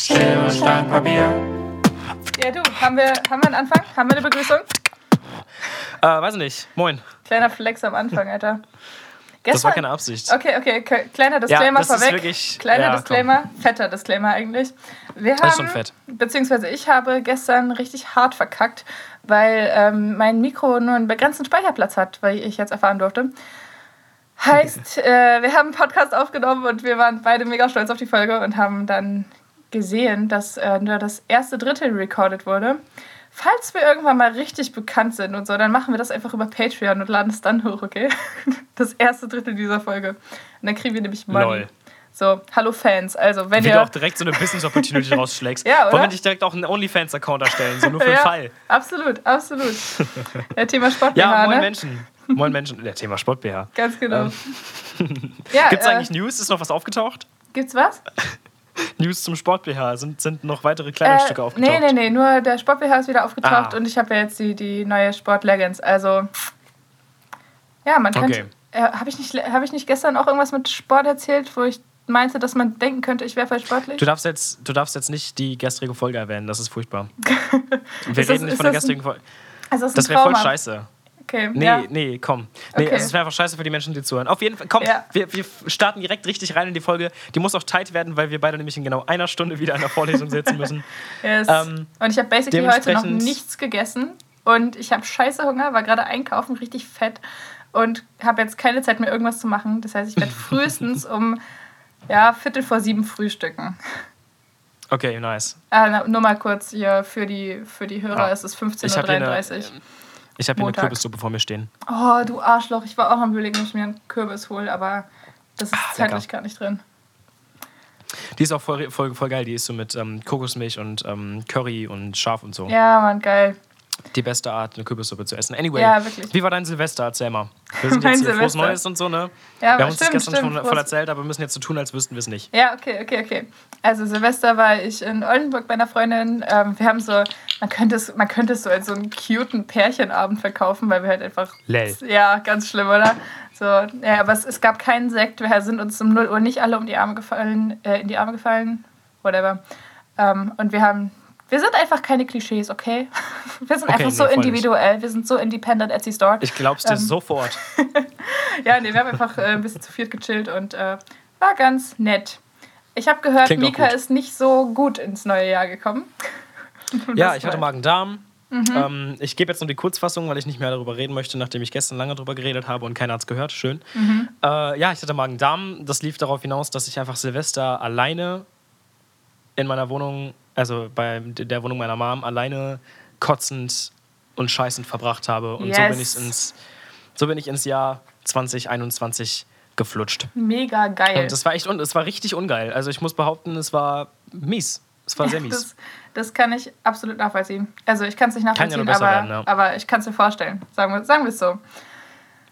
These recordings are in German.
Schere, Stein, Papier. Ja, du, haben wir, haben wir einen Anfang? Haben wir eine Begrüßung? Äh, weiß nicht. Moin. Kleiner Flex am Anfang, Alter. Das war keine Absicht. Okay, okay, kleiner Disclaimer das ist vorweg. wirklich- kleiner ja, Disclaimer, fetter Disclaimer eigentlich. Wir haben, Das ist schon fett. beziehungsweise ich habe gestern richtig hart verkackt, weil ähm, mein Mikro nur einen begrenzten Speicherplatz hat, weil ich jetzt erfahren durfte. Heißt, äh, wir haben einen Podcast aufgenommen und wir waren beide mega stolz auf die Folge und haben dann gesehen, dass äh, nur das erste Drittel recorded wurde. Falls wir irgendwann mal richtig bekannt sind und so, dann machen wir das einfach über Patreon und laden es dann hoch, okay? Das erste Drittel dieser Folge. Und dann kriegen wir nämlich Money. Lol. So, hallo Fans. Also, wenn Wie ihr. du auch direkt so eine Business Opportunity rausschlägst. Ja, oder? Wollen wir nicht direkt auch einen OnlyFans-Account erstellen? So nur für den ja, Fall. Absolut, absolut. Ja, Thema Sport Ja, moin ne? Menschen. Moin Menschen. Der Thema Sport BH. Ganz genau. Ähm, ja, Gibt es äh, eigentlich News? Ist noch was aufgetaucht? Gibt's was? News zum Sport BH. Sind, sind noch weitere Kleidungsstücke Äh, aufgetaucht? nee, nee, nee, nur der Sport BH ist wieder aufgetaucht Ah. und ich habe ja jetzt die, die neue Sport Leggings. Also, ja, man könnte. Okay. Äh, habe ich, nicht- hab ich nicht gestern auch irgendwas mit Sport erzählt, wo ich meinte, dass man denken könnte, ich wäre voll sportlich? Du darfst, jetzt, du darfst jetzt nicht die gestrige Folge erwähnen, das ist furchtbar. Wir Ist das- reden nicht ist von der das gestrigen Folge. also, das ist Das wäre voll scheiße. Okay, Nee, ja. nee, komm. Nee, Okay. also es wäre einfach scheiße für die Menschen, die zuhören. Auf jeden Fall, komm, Ja. wir, wir starten direkt richtig rein in die Folge. Die muss auch tight werden, weil wir beide nämlich in genau einer Stunde wieder in der Vorlesung sitzen müssen. Yes. Ähm, und ich habe basically heute noch nichts gegessen und ich habe scheiße Hunger, war gerade einkaufen, richtig fett und habe jetzt keine Zeit mehr, irgendwas zu machen. Das heißt, ich werde frühestens um ja, Viertel vor sieben frühstücken. Okay, nice. Ah, na, nur mal kurz hier für die, für die Hörer, Ah. es ist Ich habe hier, eine- 15.33 Uhr. Ich hab hier eine Montag. Kürbissuppe vor mir stehen. Oh, du Arschloch, ich war auch am überlegen, ob ich mir einen Kürbis hole, aber das ist Ah, zeitlich gar nicht drin. Die ist auch voll, voll, voll geil. Die ist so mit ähm, Kokosmilch und ähm, Curry und Schaf und so. Ja, Mann, geil. Die beste Art, eine Kürbissuppe zu essen. Anyway, Ja, wie war dein Silvester? Erzähl mal. Wir sind jetzt hier frohes. Neues und so, ne? Ja, wir haben uns das stimmt, gestern stimmt, schon voll erzählt, aber wir müssen jetzt so tun, als wüssten wir es nicht. Ja, okay, okay, okay. Also Silvester war ich in Oldenburg bei einer Freundin. Ähm, wir haben so, man könnte es, man könnte es so als so einen cuten Pärchenabend verkaufen, weil wir halt einfach. Lel. Ja, ganz schlimm, oder? So, ja, aber es, es gab keinen Sekt. Wir sind uns um 0 Uhr nicht alle um die Arme gefallen, äh, in die Arme gefallen. Whatever. Ähm, und wir haben. Wir sind einfach keine Klischees, okay? Wir sind Okay, einfach nee, so nicht. individuell. Wir sind so independent Etsy Store. Ich glaub's dir Ähm, sofort. Ja, nee, wir haben einfach äh, ein bisschen zu viert gechillt und äh, war ganz nett. Ich habe gehört, Klingt Mika ist nicht so gut ins neue Jahr gekommen. Ja, ich hatte Magen-Darm. Mhm. Ähm, ich gebe jetzt nur die Kurzfassung, weil ich nicht mehr darüber reden möchte, nachdem ich gestern lange darüber geredet habe und keiner hat es gehört. Schön. Mhm. Äh, ja, ich hatte Magen-Darm. Das lief darauf hinaus, dass ich einfach Silvester alleine in meiner Wohnung, also bei der Wohnung meiner Mom, alleine kotzend und scheißend verbracht habe. Und so, bin Yes. ich ins, so bin ich ins Jahr 2021 geflutscht. Mega geil. Und das war echt, un es war richtig ungeil. Also ich muss behaupten, es war mies. Es war sehr mies. Das, das kann ich absolut nachvollziehen. Also ich kann es nicht Kann ja nachvollziehen, nur aber, werden, ja. aber ich kann es mir vorstellen. Sagen wir, sagen wir es so.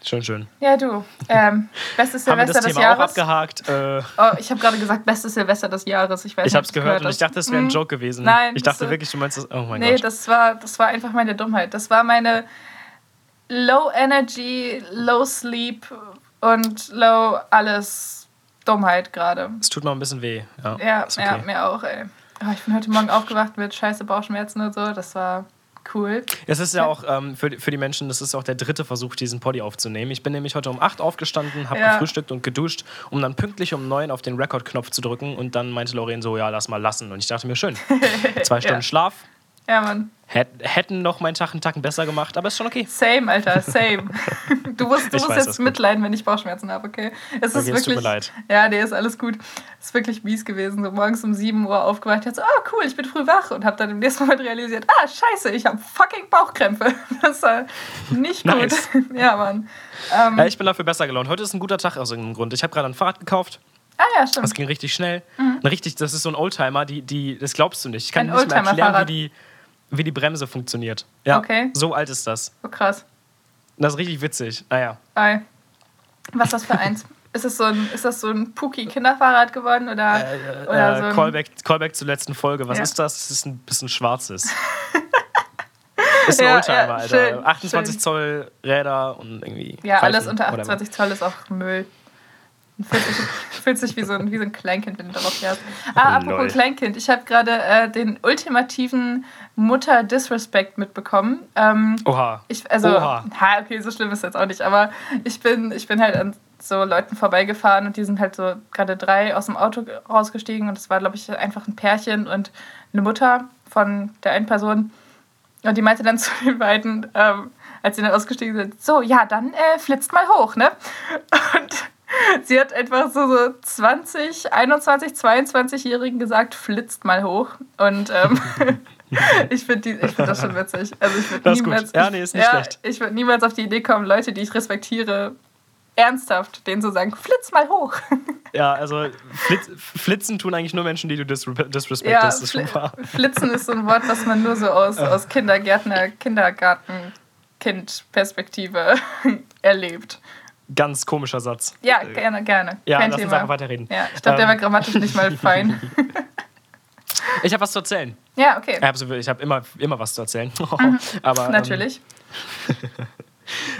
Schön, schön. Ja, du. Ähm, bestes Haben wir Silvester das des Thema auch Jahres. abgehakt? Äh, Oh, ich habe gerade gesagt, bestes Silvester des Jahres. Ich weiß ich habe es du's gehört und ich dachte, das wäre ein Mhm. Joke gewesen. Nein, ich dachte äh, wirklich, du meinst das. Oh mein Nee, Gott. das war, das war einfach meine Dummheit. Das war meine Low Energy, Low Sleep und Low alles Dummheit gerade. Es tut noch ein bisschen weh. Ja, Ja, ist ja, okay. mir auch, ey. Oh, ich bin heute Morgen aufgewacht mit scheiße Bauchschmerzen und so. Das war cool. Es ist ja auch ähm, für, die- für die Menschen, das ist auch der dritte Versuch, diesen Poddy aufzunehmen. Ich bin nämlich heute um 8 aufgestanden, habe Ja. gefrühstückt und geduscht, um dann pünktlich um 9 auf den Record-Knopf zu drücken. Und dann meinte Lorraine so, ja, lass mal lassen. Und ich dachte mir, schön. Zwei Stunden Ja. Schlaf. Ja, Mann. Hätt, hätten noch meinen Tag einen Tacken besser gemacht, aber ist schon okay. Same, Alter, same. Du musst, du musst weiß, das jetzt ist mitleiden, wenn ich Bauchschmerzen habe, okay? Es ist Okay, es wirklich. tut mir leid. Ja, nee, ist alles gut. Es ist wirklich mies gewesen. So morgens um 7 Uhr aufgewacht. Dachte so, oh cool, ich bin früh wach. Und habe dann im nächsten Moment realisiert, ah, scheiße, ich habe fucking Bauchkrämpfe. Das war nicht gut. Nice. Ja, Mann. Ähm, Ja, ich bin dafür besser gelaunt. Heute ist ein guter Tag aus irgendeinem Grund. Ich habe gerade ein Fahrrad gekauft. ah ja, Das stimmt. ging richtig schnell. Ein Richtig, das ist so ein Oldtimer, die, die, das glaubst du nicht. Ich kann Ein dir nicht mehr erklären, wie die, wie die Bremse funktioniert. Ja, Okay. so alt ist das. So krass. Das ist richtig witzig. Naja. Ei. Was ist das für eins? Ist das so ein, ist das so ein Puki-Kinderfahrrad geworden? Oder, oder so Äh, ein, Callback, Callback zur letzten Folge. Was Ja. ist das? Das ist ein bisschen schwarzes. ist ein Ja, Oldtimer, ja, Alter. schön, 28 schön. Zoll Räder und irgendwie. Ja, Reifen, alles unter whatever. 28 Zoll ist auch Müll. Fühlt sich, fühlt sich wie, so ein, wie so ein Kleinkind, wenn du darauf fährst. Ah, apropos Lol. Kleinkind. Ich habe gerade äh, den ultimativen Mutter-Disrespect mitbekommen. Ähm, Oha. ich, also, Oha. ha, okay, so schlimm ist jetzt auch nicht, aber ich bin, ich bin halt an so Leuten vorbeigefahren und die sind halt so gerade drei aus dem Auto rausgestiegen und es war, glaube ich, einfach ein Pärchen und eine Mutter von der einen Person. Und die meinte dann zu den beiden, ähm, als sie dann ausgestiegen sind, so, ja, dann äh, flitzt mal hoch, ne? Und sie hat einfach so, so 20, 21, 22-Jährigen gesagt, flitzt mal hoch. Und ähm, ich finde find das schon witzig. Also ich würde niemals, Ja, nee, ist nicht ja, schlecht. Ich würde niemals auf die Idee kommen, Leute, die ich respektiere, ernsthaft denen zu sagen, flitz mal hoch. Ja, also Flitz, Flitzen tun eigentlich nur Menschen, die du disre Ja, disrespektest. das ist schon wahr. Flitzen ist so ein Wort, was man nur so aus, aus Kindergärtner, Kindergarten-Kind-Perspektive erlebt. Ganz komischer Satz. Ja, gerne, gerne. Ja, Kein lass uns Thema. einfach weiterreden. Ja, ich glaube, der Ähm, war grammatisch nicht mal fein. Ich habe was zu erzählen. Ja, okay. Ich habe hab immer, immer was zu erzählen. aber, ähm, Mhm. Natürlich.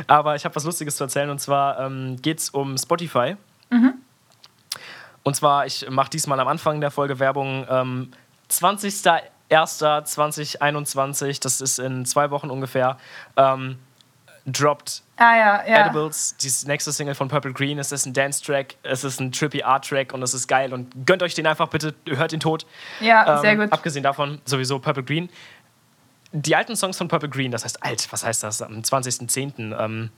Aber ich habe was Lustiges zu erzählen und zwar ähm, geht es um Spotify. Mhm. Und zwar, ich mache diesmal am Anfang der Folge Werbung. Ähm, 20.01.2021, das ist in zwei Wochen ungefähr, ähm, droppt Ah ja, ja. Edibles, die nächste Single von Purple Green. Es ist ein Dance-Track, es ist ein trippy Art-Track und es ist geil. Und gönnt euch den einfach bitte, hört ihn tot. Ja, Ähm, sehr gut. Abgesehen davon, sowieso Purple Green. Die alten Songs von Purple Green, das heißt alt, was heißt das? Am 20.10., ähm,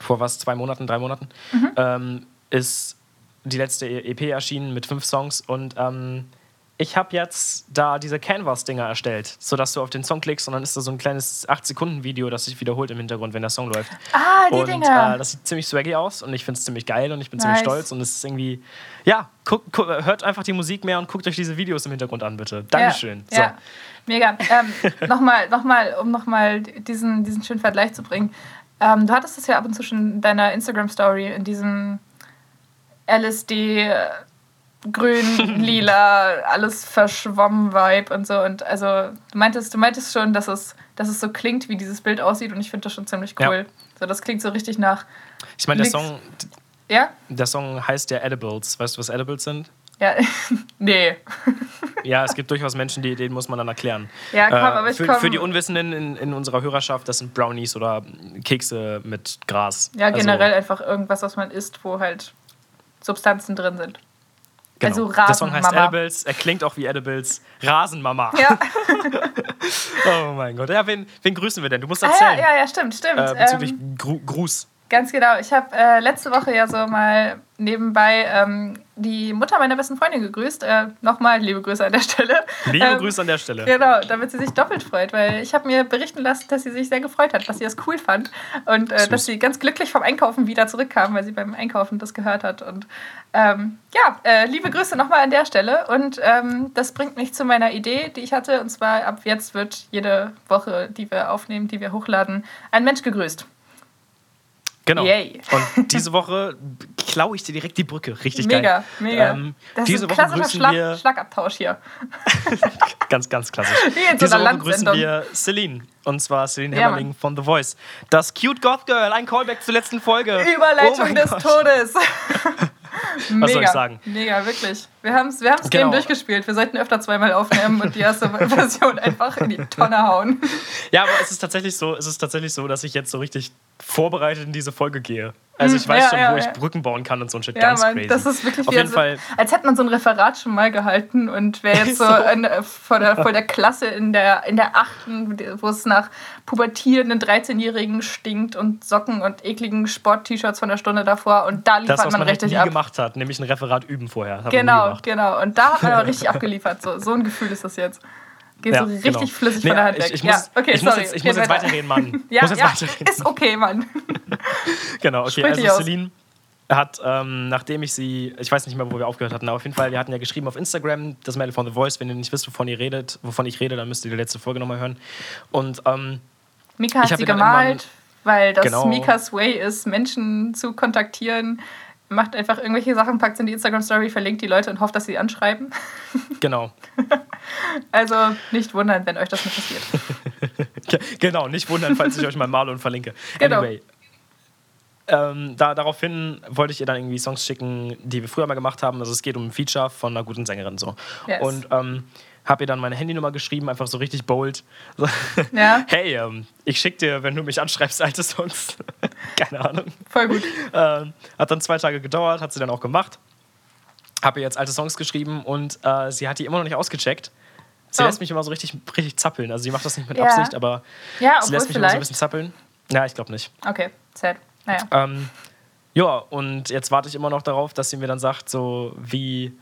vor was, zwei Monaten, drei Monaten, Mhm. ähm, ist die letzte EP erschienen mit fünf Songs und ähm, ich habe jetzt da diese Canvas-Dinger erstellt, sodass du auf den Song klickst und dann ist da so ein kleines 8-Sekunden-Video, das sich wiederholt im Hintergrund, wenn der Song läuft. Ah, die und Dinger. äh, das sieht ziemlich swaggy aus und ich finde es ziemlich geil und ich bin Nice. ziemlich stolz und es ist irgendwie, ja, guck, guck, hört einfach die Musik mehr und guckt euch diese Videos im Hintergrund an, bitte. Dankeschön. Ja, ja. mega. Ähm, nochmal, nochmal, um nochmal diesen, diesen schönen Vergleich zu bringen. Ähm, du hattest das ja ab und zu schon in deiner Instagram-Story, in diesem LSD, äh, grün, lila, alles verschwommen Vibe und so. Und also du meintest, du meintest schon, dass es, dass es so klingt, wie dieses Bild aussieht und ich finde das schon ziemlich Ja. cool. So, das klingt so richtig nach. Ich meine, der. Song, Ja? der Song heißt ja Edibles. Weißt du, was Edibles sind? Ja. nee. Ja, es gibt durchaus Menschen, die, denen muss man dann erklären. Ja, komm, aber ich für, komm- für die Unwissenden in, in unserer Hörerschaft, das sind Brownies oder Kekse mit Gras. Ja, Also, generell einfach irgendwas, was man isst, wo halt Substanzen drin sind. Genau. also Der Song heißt Rasenmama. Edibles, er klingt auch wie Edibles. Rasenmama. Ja, Oh mein Gott. Ja, wen, wen grüßen wir denn? Du musst ah, erzählen. ja, ja, ja, stimmt, stimmt. Äh, bezüglich ähm, Gru Gruß. ganz genau. Ich habe äh, letzte Woche ja so mal nebenbei ähm, die Mutter meiner besten Freundin gegrüßt. Äh, Nochmal liebe Grüße an der Stelle. Liebe Ähm, Grüße an der Stelle. Genau, damit sie sich doppelt freut, weil ich habe mir berichten lassen, dass sie sich sehr gefreut hat, dass sie es cool fand und äh, dass sie ganz glücklich vom Einkaufen wieder zurückkam, weil sie beim Einkaufen das gehört hat. Und ähm, ja, äh, liebe Grüße nochmal an der Stelle. Und ähm, das bringt mich zu meiner Idee, die ich hatte. Und zwar ab jetzt wird jede Woche, die wir aufnehmen, die wir hochladen, ein Mensch gegrüßt. Genau. Yay. Und diese Woche klaue ich dir direkt die Brücke. Richtig Mega, geil. mega. Ähm, das diese ist ein Woche klassischer Schlag wir Schlagabtausch hier. ganz, ganz klassisch. Wie in so Diese einer Woche grüßen wir Celine. Und zwar Celine Ja, Hämmerling von The Voice. Das Cute Goth Girl, ein Callback zur letzten Folge. Oh Überleitung mein des Gott. Todes. Mega. soll ich sagen? Mega, wirklich. Wir haben es wir haben's Genau. Game durchgespielt. Wir sollten öfter zweimal aufnehmen und die erste Version einfach in die Tonne hauen. Ja, aber es ist tatsächlich so, es ist tatsächlich so, dass ich jetzt so richtig vorbereitet in diese Folge gehe. Also ich weiß Hm, ja, schon, ja, wo ich ja. Brücken bauen kann und so ein Shit. Ja, ganz Mann, crazy. das ist wirklich Auf jeden so, Fall. als hätte man so ein Referat schon mal gehalten und wäre jetzt so So. in, äh, vor, der, vor der Klasse in der, in der achten, wo es nach pubertierenden 13-Jährigen stinkt und Socken und ekligen Sport-T-Shirts von der Stunde davor und da Das, liefert was man man halt richtig nie ab. gemacht hat, nämlich ein Referat üben vorher. Genau, genau. Und da hat man aber richtig abgeliefert. So, so ein Gefühl ist das jetzt. Geht so richtig genau. flüssig Nee, von der Hand ich, weg. Ich, ja, muss, okay, ich muss jetzt, ich muss jetzt weiter. weiterreden, Mann. Ja, muss jetzt ja weiterreden. ist okay, Mann. Genau, okay. Sprich Also. Celine hat, ähm, nachdem ich sie, ich weiß nicht mehr, wo wir aufgehört hatten, aber auf jeden Fall, wir hatten ja geschrieben auf Instagram, das Mädel von The Voice, wenn ihr nicht wisst, wovon ihr redet, wovon ich rede, dann müsst ihr die letzte Folge nochmal hören. Und ähm, Mika hat sie gemalt, weil das Genau. Mikas Way ist, Menschen zu kontaktieren. Macht einfach irgendwelche Sachen, packt in die Instagram-Story, verlinkt die Leute und hofft, dass sie anschreiben. genau. Also nicht wundern, wenn euch das nicht passiert. Ge- Genau, nicht wundern, falls ich euch mal male und verlinke. Genau. Anyway. ähm, da, daraufhin wollte ich ihr dann irgendwie Songs schicken, die wir früher mal gemacht haben. Also es geht um ein Feature von einer guten Sängerin so. Yes. Und ähm, habe ihr dann meine Handynummer geschrieben, einfach so richtig bold. So, Ja. Hey, ähm, ich schick dir, wenn du mich anschreibst, alte Songs. Keine Ahnung. Voll gut. Ähm, hat dann zwei Tage gedauert, hat sie dann auch gemacht. Habe ihr jetzt alte Songs geschrieben und äh, sie hat die immer noch nicht ausgecheckt. Sie Oh. lässt mich immer so richtig, richtig zappeln. Also sie macht das nicht mit Ja. Absicht, aber Ja, sie lässt mich immer so ein vielleicht. bisschen zappeln. Ja, ich glaube nicht. Okay, sad. Naja. Ähm, ja, und jetzt warte ich immer noch darauf, dass sie mir dann sagt, so wie,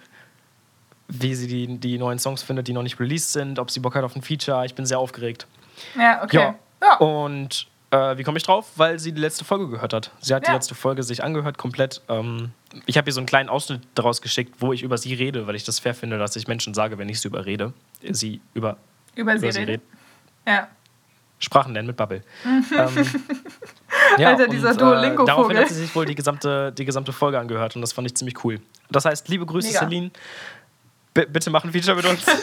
wie sie die, die neuen Songs findet, die noch nicht released sind, ob sie Bock hat auf ein Feature. Ich bin sehr aufgeregt. Ja, okay. Ja. Ja. Und äh, wie komme ich drauf? Weil sie die letzte Folge gehört hat. Sie hat die Ja. letzte Folge sich angehört, komplett. Ähm, ich habe ihr so einen kleinen Ausschnitt daraus geschickt, wo ich über sie rede, weil ich das fair finde, dass ich Menschen sage, wenn ich sie überrede. Sie über, Über sie über sie reden. redet. Ja. Sprachen lernen mit Bubble. ähm, Alter, dieser und, Duolingo-Vogel. Daraufhin hat sie sich wohl die gesamte, die gesamte Folge angehört und das fand ich ziemlich cool. Das heißt, liebe Grüße, Mega. Celine. B bitte mach ein Feature mit uns.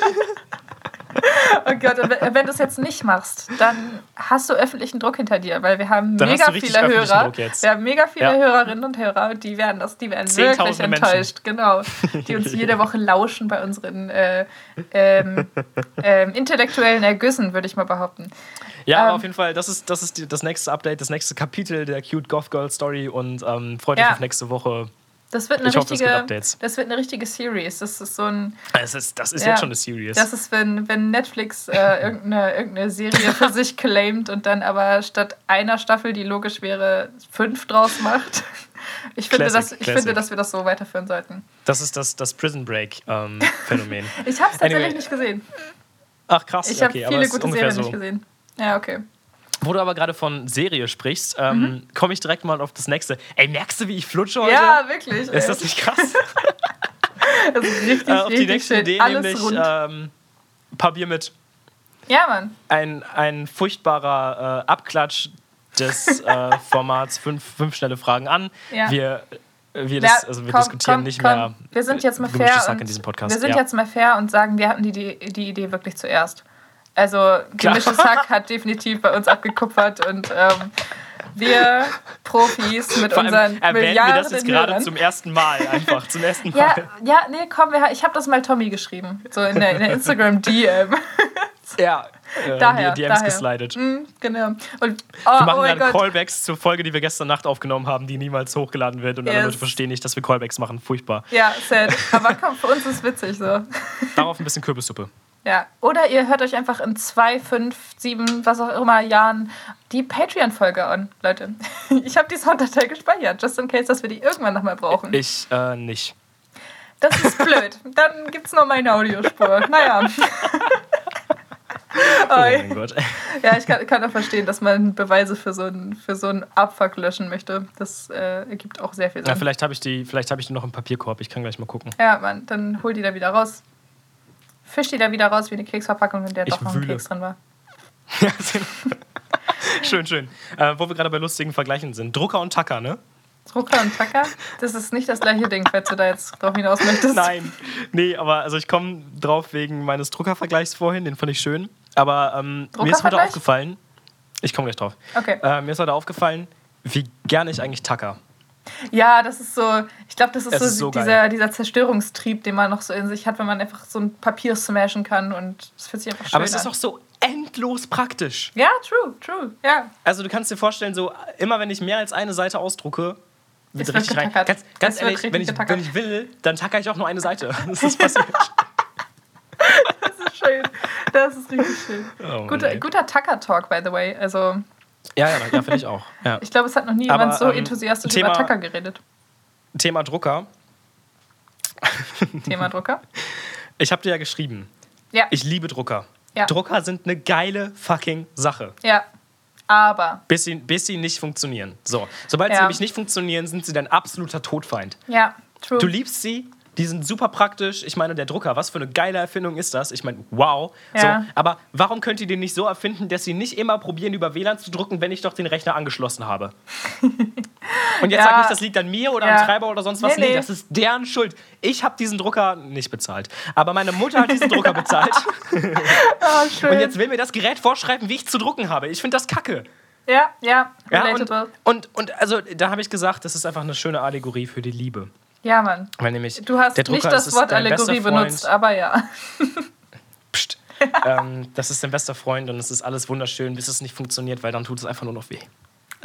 Oh Gott, und wenn du es jetzt nicht machst, dann hast du öffentlichen Druck hinter dir, weil wir haben Dann mega viele Hörer. Wir haben mega viele Ja. Hörerinnen und Hörer, die werden das, die werden wirklich Menschen. enttäuscht, genau. Die uns jede Woche lauschen bei unseren äh, ähm, ähm, intellektuellen Ergüssen, würde ich mal behaupten. Ja, aber Ähm. auf jeden Fall, das ist, das ist die, das nächste Update, das nächste Kapitel der Cute Goth Girl Story und ähm, freut euch Ja. auf nächste Woche. Das wird eine Ich hoffe, richtige, gibt Updates. das wird eine richtige Series. Das ist so ein, Es ist, das ist Ja. jetzt schon eine Series. das ist, wenn, wenn Netflix äh, irgendeine, irgendeine Serie für sich claimt und dann aber statt einer Staffel, die logisch wäre, fünf draus macht. Ich finde, Classic, dass, ich Classic. finde, dass wir das so weiterführen sollten. Das ist das, das Prison Break-Phänomen. Ich habe es tatsächlich Anyway. nicht gesehen. Ach krass, Ich habe okay, aber viele gute Serien so. nicht gesehen. Ja, okay. Wo du aber gerade von Serie sprichst, ähm, Mhm. komme ich direkt mal auf das nächste. Ey, merkst du, wie ich flutsche heute? Ja, wirklich. ey. Ist das nicht krass? Das ist richtig, äh, auf die richtig nächste schön. Idee, Alles nämlich ähm, Bier mit. ja, Mann. Ein, ein furchtbarer äh, Abklatsch des äh, Formats fünf, fünf schnelle Fragen an. Ja. Wir, wir, Ja, dis also wir komm, diskutieren komm, nicht komm. mehr. Wir sind jetzt mal fair. Und in diesem Podcast. wir sind ja. jetzt mal fair und sagen, wir hatten die, die, die Idee wirklich zuerst. Also, gemischtes Hack hat definitiv bei uns abgekupfert und ähm, wir Profis mit Vor unseren erwähnen wir Milliarden das jetzt gerade Hörern. zum ersten Mal einfach. Zum ersten Mal. Ja, ja, nee, komm, wir, ich habe das mal Tommy geschrieben. So in der, in der Instagram-DM. Ja, äh, Daher, die DMs daher. geslidet. Mm, genau. Und, oh, Wir oh machen mein gerade. Callbacks zur Folge, die wir gestern Nacht aufgenommen haben, die niemals hochgeladen wird. Und alle Yes. Leute verstehen nicht, dass wir Callbacks machen. Furchtbar. Ja, sad. Aber komm, für uns ist witzig so. Darauf ein bisschen Kürbissuppe. Ja. Oder ihr hört euch einfach in zwei, fünf, sieben, was auch immer Jahren die Patreon-Folge an, Leute. Ich habe die Sounddatei gespeichert, just in case, dass wir die irgendwann nochmal brauchen. Ich äh, nicht. Das ist blöd. Dann gibt's nur meine Audiospur. Naja. Oh mein Gott. Ja, ich kann, kann auch verstehen, dass man Beweise für so einen für so einen Abfuck löschen möchte. Das äh, ergibt auch sehr viel Ja, Sinn. vielleicht habe ich, die- vielleicht hab ich die noch im Papierkorb. Ich kann gleich mal gucken. Ja, Mann, dann hol die da wieder raus. Fisch die da wieder raus wie eine Keksverpackung, in der Ich doch noch ein wühle. Keks drin war. Ja, schön, schön. Äh, wo wir gerade bei lustigen Vergleichen sind. Drucker und Tacker, ne? Drucker und Tacker, das ist nicht das gleiche Ding, falls du da jetzt drauf hinaus möchtest. Nein. Nee, aber also ich komme drauf wegen meines Druckervergleichs vorhin, den fand ich schön. Aber ähm, mir ist heute aufgefallen, ich komme gleich drauf. Okay. Äh, mir ist heute aufgefallen, wie gerne ich eigentlich Tacker. Ja, das ist so, ich glaube, das ist Es so, ist so dieser, dieser Zerstörungstrieb, den man noch so in sich hat, wenn man einfach so ein Papier smashen kann und es fühlt sich einfach schön Aber es an. ist auch so endlos praktisch. ja, true, true, ja. Also du kannst dir vorstellen, so immer wenn ich mehr als eine Seite ausdrucke, wird richtig rein. Ganz, ganz ehrlich, wenn ich, getackert. wenn ich will, dann tacker ich auch nur eine Seite. Das ist passiert. Das ist schön. Das ist richtig schön. Oh guter, guter Tacker-Talk, by the way. Also, ja, ja, ja finde ich auch. Ja. ich glaube, es hat noch nie jemand Aber, so ähm, enthusiastisch Thema- über Tacker geredet. Thema Drucker. Thema Drucker. Ich habe dir ja geschrieben, Ja, ich liebe Drucker. Ja. Drucker sind eine geile fucking Sache. ja. Aber, Bis sie, bis sie nicht funktionieren. So, sobald sie Ja. nämlich nicht funktionieren, sind sie dein absoluter Todfeind. ja, true. Du liebst sie, die sind super praktisch. Ich meine, der Drucker, was für eine geile Erfindung ist das? Ich meine, wow. Ja. So, aber warum könnt ihr den nicht so erfinden, dass sie nicht immer probieren, über WLAN zu drucken, wenn ich doch den Rechner angeschlossen habe? Und jetzt Ja. sag nicht, das liegt an mir oder Ja. am Treiber oder sonst was. Nee, Nee, nee. das ist deren Schuld. Ich habe diesen Drucker nicht bezahlt. Aber meine Mutter hat diesen Drucker bezahlt. oh, schön. Und jetzt will mir das Gerät vorschreiben, wie ich zu drucken habe. Ich finde das kacke. Ja, ja, Ja, und, relatable. und, und also da habe ich gesagt, das ist einfach eine schöne Allegorie für die Liebe. Ja, Mann. Weil nämlich Du hast Drucker nicht das Wort Allegorie benutzt, aber ja. Psst. ähm, das ist dein bester Freund und es ist alles wunderschön, bis es nicht funktioniert, weil dann tut es einfach nur noch weh.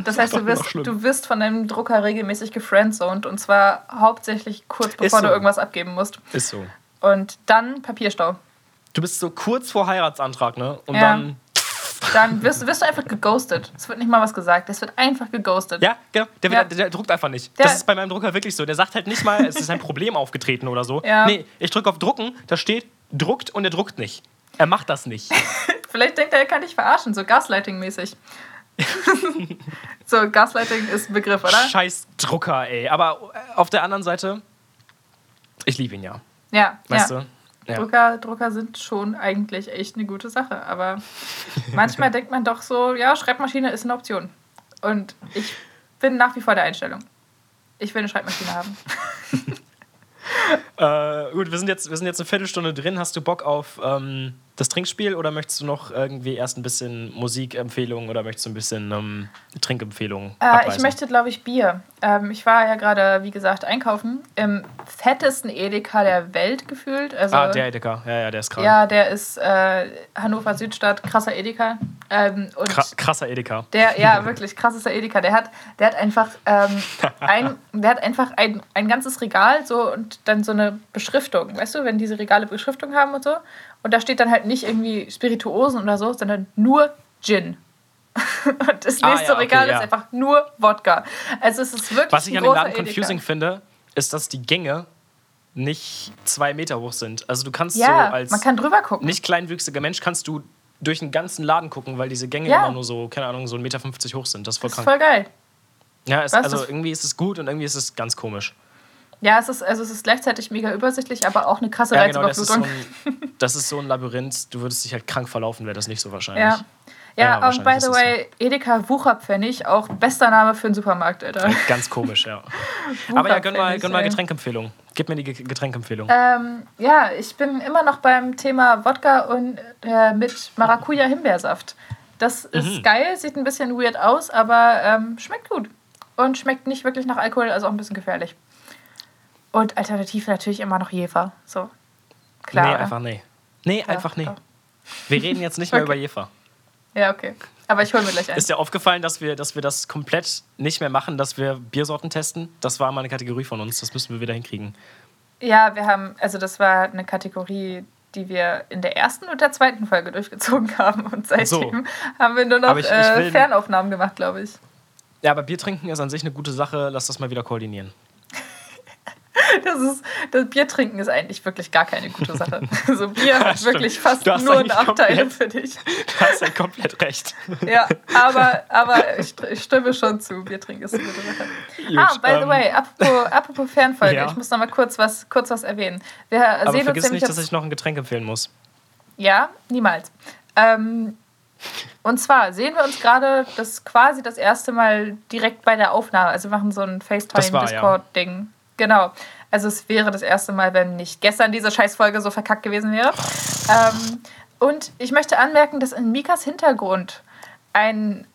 Das heißt, doch du wirst, du wirst von deinem Drucker regelmäßig gefriendzoned und zwar hauptsächlich kurz bevor so. du irgendwas abgeben musst. Ist so. Und dann Papierstau. Du bist so kurz vor Heiratsantrag, ne? Und Ja. dann. Dann wirst, wirst du einfach geghostet. Es wird nicht mal was gesagt. Es wird einfach geghostet. Ja, genau. Der, Ja. Der, der druckt einfach nicht. Der- das ist bei meinem Drucker wirklich so. Der sagt halt nicht mal, es ist ein Problem aufgetreten oder so. Ja. Nee, ich drücke auf Drucken, da steht druckt und er druckt nicht. Er macht das nicht. Vielleicht denkt er, er kann dich verarschen, so Gaslighting-mäßig. so, Gaslighting ist ein Begriff, oder? Scheiß Drucker, ey. Aber auf der anderen Seite, ich liebe ihn ja. Ja, Weißt ja. du? Ja. Drucker, Drucker sind schon eigentlich echt eine gute Sache. Aber manchmal denkt man doch so, ja, Schreibmaschine ist eine Option. Und ich bin nach wie vor der Einstellung. Ich will eine Schreibmaschine haben. Äh, gut, wir sind, jetzt, wir sind jetzt eine Viertelstunde drin. Hast du Bock auf ähm, das Trinkspiel oder möchtest du noch irgendwie erst ein bisschen Musikempfehlungen oder möchtest du ein bisschen ähm, Trinkempfehlungen Äh, ich möchte, glaube ich, Bier. Ähm, ich war ja gerade, wie gesagt, einkaufen. Im fettesten Edeka der Welt gefühlt. Also, Ah, der Edeka. Ja, ja, der ist krank. Ja, der ist äh, Hannover Südstadt, krasser Edeka. Ähm, und Kra- krasser Edeka. Der, ja, wirklich, krassester Edeka. Der hat, der hat einfach, ähm, ein, der hat einfach ein, ein ganzes Regal so und dann so eine Beschriftung. Weißt du, wenn diese Regale Beschriftung haben und so. Und da steht dann halt nicht irgendwie Spirituosen oder so, sondern nur Gin. und das Ah, nächste ja, okay, Regal ja. ist einfach nur Wodka. Also es ist wirklich Was ich an dem Laden confusing Edeka. finde, ist, dass die Gänge nicht zwei Meter hoch sind. Also du kannst Ja, so als man kann drüber gucken. nicht kleinwüchsiger Mensch kannst du durch den ganzen Laden gucken, weil diese Gänge immer nur so, keine Ahnung, so 1,50 Meter hoch sind. Das ist voll das ist krank. voll geil. ja, es, also irgendwie ist es gut und irgendwie ist es ganz komisch. Ja, es ist, also es ist gleichzeitig mega übersichtlich, aber auch eine krasse Ja, genau, das ist, so Reizüberflutung. ein, das ist so ein Labyrinth. Du würdest dich halt krank verlaufen, wäre das nicht so wahrscheinlich. Ja. Ja, Ja, und wahrscheinlich by the way, Edeka Wucherpfennig, auch bester Name für einen Supermarkt, Alter. Ganz komisch, ja. Aber ja, gönn mal, gönn mal. Getränkempfehlung. Gib mir die Ge- Getränkempfehlung. Ähm, ja, ich bin immer noch beim Thema Wodka und äh, mit Maracuja-Himbeersaft. Das ist Mhm. geil, sieht ein bisschen weird aus, aber ähm, schmeckt gut. Und schmeckt nicht wirklich nach Alkohol, also auch ein bisschen gefährlich. Und alternativ natürlich immer noch Jefer. So. Klar. nee, oder? einfach nee. Nee, Ja, einfach nee. doch. Wir reden jetzt nicht mehr Okay. über Jefer. Ja, okay. Aber ich hole mir gleich einen. Ist dir aufgefallen, dass wir, dass wir das komplett nicht mehr machen, dass wir Biersorten testen? Das war mal eine Kategorie von uns, das müssen wir wieder hinkriegen. Ja, wir haben, also das war eine Kategorie, die wir in der ersten und der zweiten Folge durchgezogen haben. Und seitdem So. haben wir nur noch ich- ich äh, Fernaufnahmen gemacht, glaube ich. Ja, aber Bier trinken ist an sich eine gute Sache. Lass das mal wieder koordinieren. Das, ist, das Bier trinken ist eigentlich wirklich gar keine gute Sache. Also Bier hat stimmt. wirklich fast nur Nachteile komplett- für dich. Du hast ja komplett recht. Ja, aber, aber ich, ich stimme schon zu. Bier trinken ist eine gute Sache. Gut, ah, by the ähm, way, apropos, apropos Fernfolge, Ja. ich muss noch mal kurz was, kurz was erwähnen. Wir Aber sehen uns vergiss nämlich nicht, dass ich noch ein Getränk empfehlen muss. Ja, niemals. Ähm, und zwar sehen wir uns gerade das quasi das erste Mal direkt bei der Aufnahme. Also wir machen so ein ja. FaceTime-Discord-Ding. Genau. Also es wäre das erste Mal, wenn nicht gestern diese Scheißfolge so verkackt gewesen wäre. Ähm, und ich möchte anmerken, dass in Mikas Hintergrund ein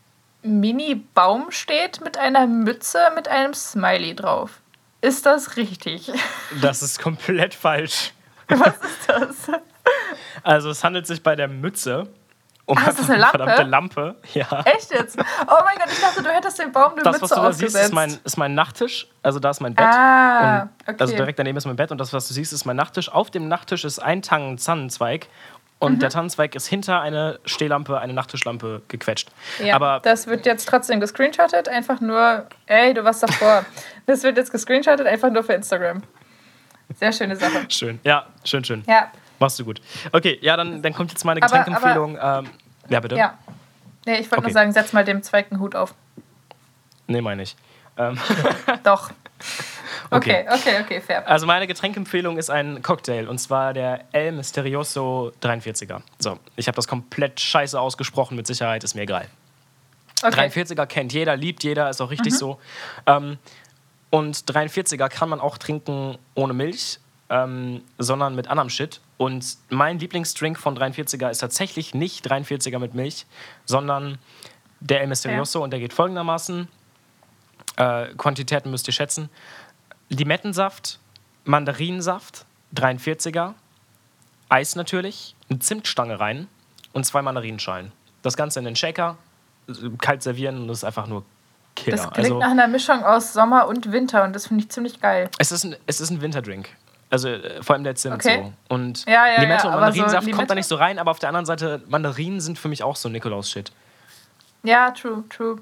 Mini-Baum steht mit einer Mütze mit einem Smiley drauf. Ist das richtig? Das ist komplett falsch. Was ist das? Also es handelt sich bei der Mütze um Ah, ist das eine Lampe? verdammte Lampe. Ja. Echt jetzt? Oh mein Gott, ich dachte, du hättest den Baum eine Das, Mütze was du da siehst, ist mein, ist mein Nachttisch. Also da ist mein Bett. Ah, und, okay. Also direkt daneben ist mein Bett und das, was du siehst, ist mein Nachttisch. Auf dem Nachttisch ist ein Tannenzweig und Mhm. der Tannenzweig ist hinter eine Stehlampe, eine Nachttischlampe gequetscht. ja, Aber das wird jetzt trotzdem gescreenshottet, einfach nur, ey, du warst davor. das wird jetzt gescreenshottet, einfach nur für Instagram. Sehr schöne Sache. schön. Ja, schön, schön. Ja, Machst du gut. Okay, ja, dann, dann kommt jetzt meine Getränkempfehlung. ähm, ja, bitte. ja. Nee, ich wollte Okay. nur sagen, setz mal dem Zweig einen Hut auf. Nee, meine ich. Ähm, Doch. Okay. Okay, okay, okay, fair. also meine Getränkempfehlung ist ein Cocktail und zwar der El Misterioso 43er. So, ich habe das komplett scheiße ausgesprochen, mit Sicherheit ist mir egal. Okay. 43er kennt jeder, liebt jeder, ist auch Mhm. richtig so. Ähm, und 43er kann man auch trinken ohne Milch, ähm, sondern mit anderem Shit. Und mein Lieblingsdrink von 43er ist tatsächlich nicht 43er mit Milch, sondern Der El Misterioso und der geht folgendermaßen. Äh, Quantitäten müsst ihr schätzen. Limettensaft, Mandarinensaft, 43er, Eis natürlich, eine Zimtstange rein und zwei Mandarinenschalen. Das Ganze in den Shaker, kalt servieren und das ist einfach nur Killer. Das klingt also, nach einer Mischung aus Sommer und Winter und das finde ich ziemlich geil. Es ist ein, es ist ein Winterdrink. Also äh, vor allem der Zimt Okay. so. Und Ja, ja, Limette ja, und aber Mandarinensaft so kommt da nicht so rein, aber auf der anderen Seite, Mandarinen sind für mich auch so Nikolaus-Shit. Ja, true, true.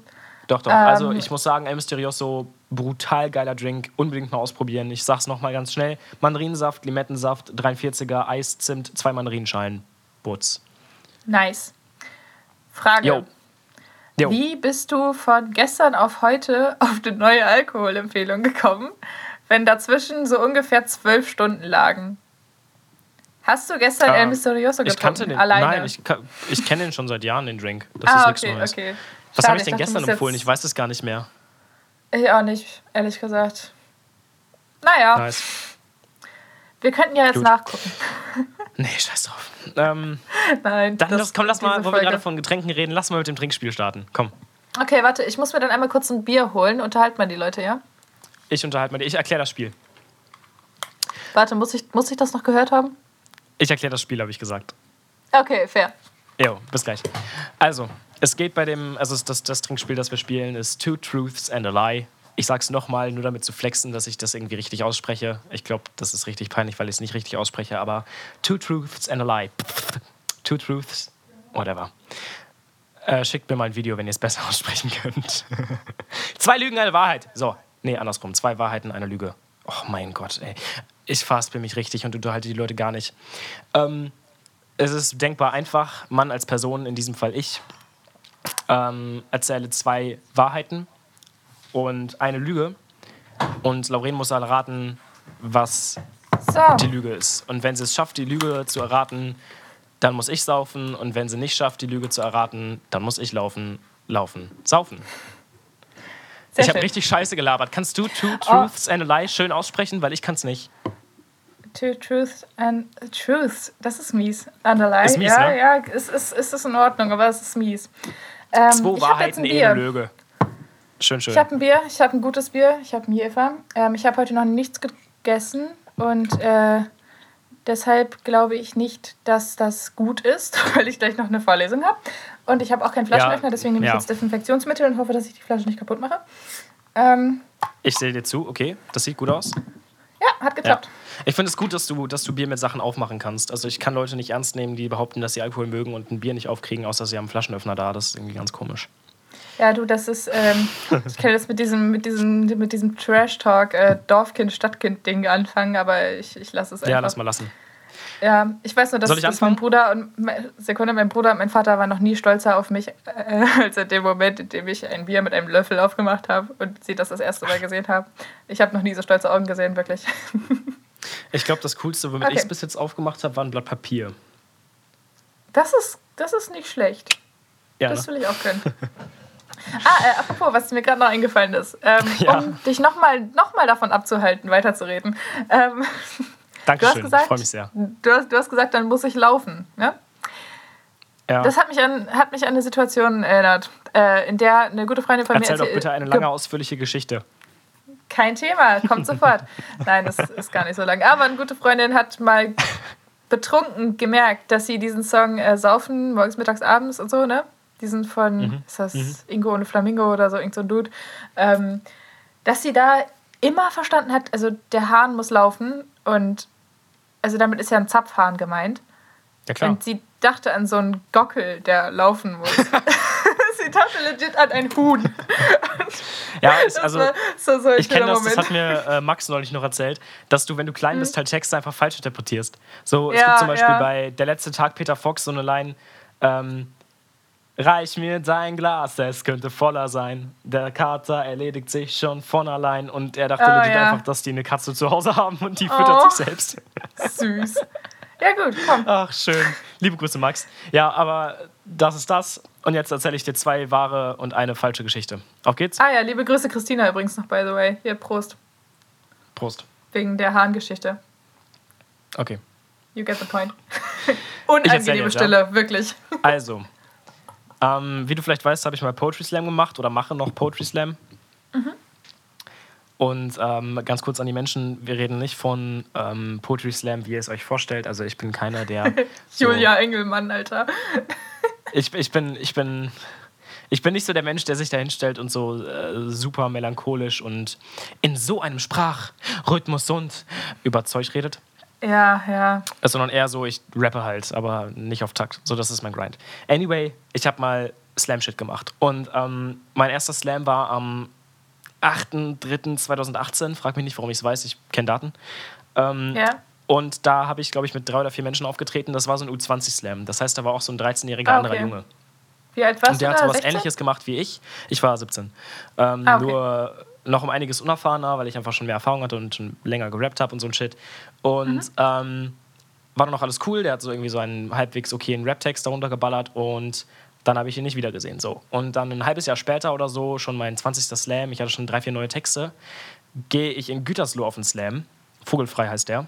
Doch, doch. Ähm, also ich muss sagen, El Misterioso, brutal geiler Drink. Unbedingt mal ausprobieren. Ich sag's nochmal ganz schnell. Mandarinensaft, Limettensaft, 43er, Eis, Zimt, zwei Mandarinenschalen. Butz. Nice. Frage. Jo. Jo. Wie bist du von gestern auf heute auf die neue Alkoholempfehlung gekommen, wenn dazwischen so ungefähr zwölf Stunden lagen? Hast du gestern Ah, El Misterioso getrunken? Ich kannte den. Alleine? Nein, ich, ich kenne den schon seit Jahren, den Drink. Das ah, ist nichts okay, Neues. okay. Was habe ich denn dachte, gestern empfohlen? Ich weiß es gar nicht mehr. Ich auch nicht, ehrlich gesagt. Naja, Nice. wir könnten ja jetzt Gut. nachgucken. Nee, scheiß drauf. Ähm, Nein, dann das- komm, lass mal, wo wir gerade von Getränken reden, lass mal mit dem Trinkspiel starten. Komm. Okay, warte, ich muss mir dann einmal kurz ein Bier holen. Unterhalt mal die Leute, ja? Ich unterhalte mal. Ich erkläre das Spiel. Warte, muss ich, muss ich das noch gehört haben? Ich erkläre das Spiel, habe ich gesagt. Okay, fair. Jo, bis gleich. Also, es geht bei dem, also das, das Trinkspiel, das wir spielen, ist Two Truths and a Lie. Ich sag's nochmal, nur damit zu flexen, dass ich das irgendwie richtig ausspreche. Ich glaube, das ist richtig peinlich, weil ich es nicht richtig ausspreche, aber Two Truths and a Lie. Two Truths, whatever. Äh, schickt mir mal ein Video, wenn ihr es besser aussprechen könnt. Zwei Lügen, eine Wahrheit. So, nee, andersrum. Zwei Wahrheiten, eine Lüge. Oh mein Gott, ey. Ich verhaspel mich richtig und unterhalte die Leute gar nicht. Ähm, es ist denkbar einfach. Mann als Person, in diesem Fall ich, ähm, erzähle zwei Wahrheiten und eine Lüge. Und Lauren muss erraten, was So, die Lüge ist. Und wenn sie es schafft, die Lüge zu erraten, dann muss ich saufen. Und wenn sie nicht schafft, die Lüge zu erraten, dann muss ich laufen, laufen, saufen. Sehr ich habe richtig scheiße gelabert. Kannst du Two Truths and a Lie schön aussprechen? Weil ich kann es nicht. Two Truths and Truths. Das ist mies. Underline. Ist mies, ja, ne? ja, es ist, ist, ist in Ordnung, aber es ist mies. Ähm, Zwei Wahrheiten, ein eine. Lüge. Schön, schön. Ich habe ein Bier, ich habe ein gutes Bier, ich habe ein Jefer. Ähm, ich habe heute noch nichts gegessen und äh, deshalb glaube ich nicht, dass das gut ist, weil ich gleich noch eine Vorlesung habe. Und ich habe auch keinen Flaschenöffner, deswegen nehme ich ja. jetzt Desinfektionsmittel und hoffe, dass ich die Flasche nicht kaputt mache. Ähm, Ich sehe dir zu, okay, das sieht gut aus. ja, hat Ja. geklappt. Ich finde es gut, dass du, dass du Bier mit Sachen aufmachen kannst. Also ich kann Leute nicht ernst nehmen, die behaupten, dass sie Alkohol mögen und ein Bier nicht aufkriegen, außer sie haben einen Flaschenöffner da. Das ist irgendwie ganz komisch. Ja, du, das ist, ähm, ich kann jetzt mit diesem, mit diesem, mit diesem Trash-Talk äh, Dorfkind-Stadtkind-Ding anfangen, aber ich, ich lasse es einfach. Ja, lass mal lassen. Ja, ich weiß nur, dass, Soll ich dass mein? Bruder und mein, Sekunde, mein Bruder und mein Vater waren noch nie stolzer auf mich, äh, als in dem Moment, in dem ich ein Bier mit einem Löffel aufgemacht habe und sie das das erste Mal gesehen haben. Ich habe noch nie so stolze Augen gesehen, wirklich. Ich glaube, das Coolste, womit Okay. ich es bis jetzt aufgemacht habe, war ein Blatt Papier. Das ist, das ist nicht schlecht. Ja, Das ne? will ich auch können. ah, äh, apropos, was mir gerade noch eingefallen ist, ähm, Ja. um dich nochmal noch mal davon abzuhalten, weiterzureden. Ähm, du hast Dankeschön, ich gesagt, freue mich sehr. Du hast, du hast gesagt, dann muss ich laufen. Ne? Ja. Das hat mich, an, hat mich an eine Situation erinnert, äh, in der eine gute Freundin von Erzähl mir doch erzähl- bitte eine ge- lange, ausführliche Geschichte. Kein Thema, kommt sofort. Nein, das ist gar nicht so lang. Aber eine gute Freundin hat mal betrunken gemerkt, dass sie diesen Song äh, saufen, morgens, mittags, abends und so, ne? Diesen von, Mhm. ist das Ingo und Flamingo oder so, irgend so ein Dude. Ähm, dass sie da immer verstanden hat, also der Hahn muss laufen und also damit ist ja ein Zapfhahn gemeint. Ja, klar. Und sie dachte an so einen Gockel, der laufen muss. sie dachte legit an ein Huhn. Ja, ist, Das also, so, so ich kenne das, das hat mir äh, Max neulich noch erzählt, dass du, wenn du klein bist, halt Texte einfach falsch interpretierst. So, es Ja, gibt zum Beispiel ja. bei Der letzte Tag Peter Fox so eine Line, ähm, Reich mir dein Glas, es könnte voller sein. Der Kater erledigt sich schon von allein. Und er dachte Oh, legit ja. einfach, dass die eine Katze zu Hause haben und die füttert Oh. sich selbst. Süß. Ja, gut, komm. Ach, schön. Liebe Grüße, Max. Ja, aber das ist das. Und jetzt erzähle ich dir zwei wahre und eine falsche Geschichte. Auf geht's? Ah ja, liebe Grüße Christina übrigens noch, by the way. Hier, Prost. Prost. Wegen der Hahngeschichte. Okay. You get the point. Unangenehme jetzt, ja. Stille, wirklich. Also, Ähm, wie du vielleicht weißt, habe ich mal Poetry Slam gemacht oder mache noch Poetry Slam. Mhm. Und ähm, ganz kurz an die Menschen, wir reden nicht von ähm, Poetry Slam, wie ihr es euch vorstellt. Also ich bin keiner, der... Julia Engelmann, Alter. ich, ich, bin, ich, bin, ich bin nicht so der Mensch, der sich da hinstellt und so äh, super melancholisch und in so einem Sprachrhythmus und über Zeug redet. Ja, ja. Sondern eher so, ich rappe halt, aber nicht auf Takt. So, das ist mein Grind. Anyway, ich habe mal Slam-Shit gemacht. Und ähm, mein erster Slam war am 8.3.2018. Frag mich nicht, warum ich es weiß, ich kenne Daten. Ähm, ja. Und da habe ich, glaube ich, mit drei oder vier Menschen aufgetreten. Das war so ein U20-Slam. Das heißt, da war auch so ein 13-jähriger ah, okay. anderer Junge. Wie alt warst Und der du hat da? sowas 16? ähnliches gemacht wie ich. Ich war 17. Ähm, Ah, okay. Nur noch um einiges unerfahrener, weil ich einfach schon mehr Erfahrung hatte und schon länger gerappt habe und so ein Shit. Und Mhm. ähm, war dann noch alles cool. Der hat so irgendwie so einen halbwegs okayen Rap-Text darunter geballert und dann habe ich ihn nicht wieder gesehen. So. Und dann ein halbes Jahr später oder so, schon mein 20. Slam, ich hatte schon drei, vier neue Texte, gehe ich in Gütersloh auf den Slam. Vogelfrei heißt der.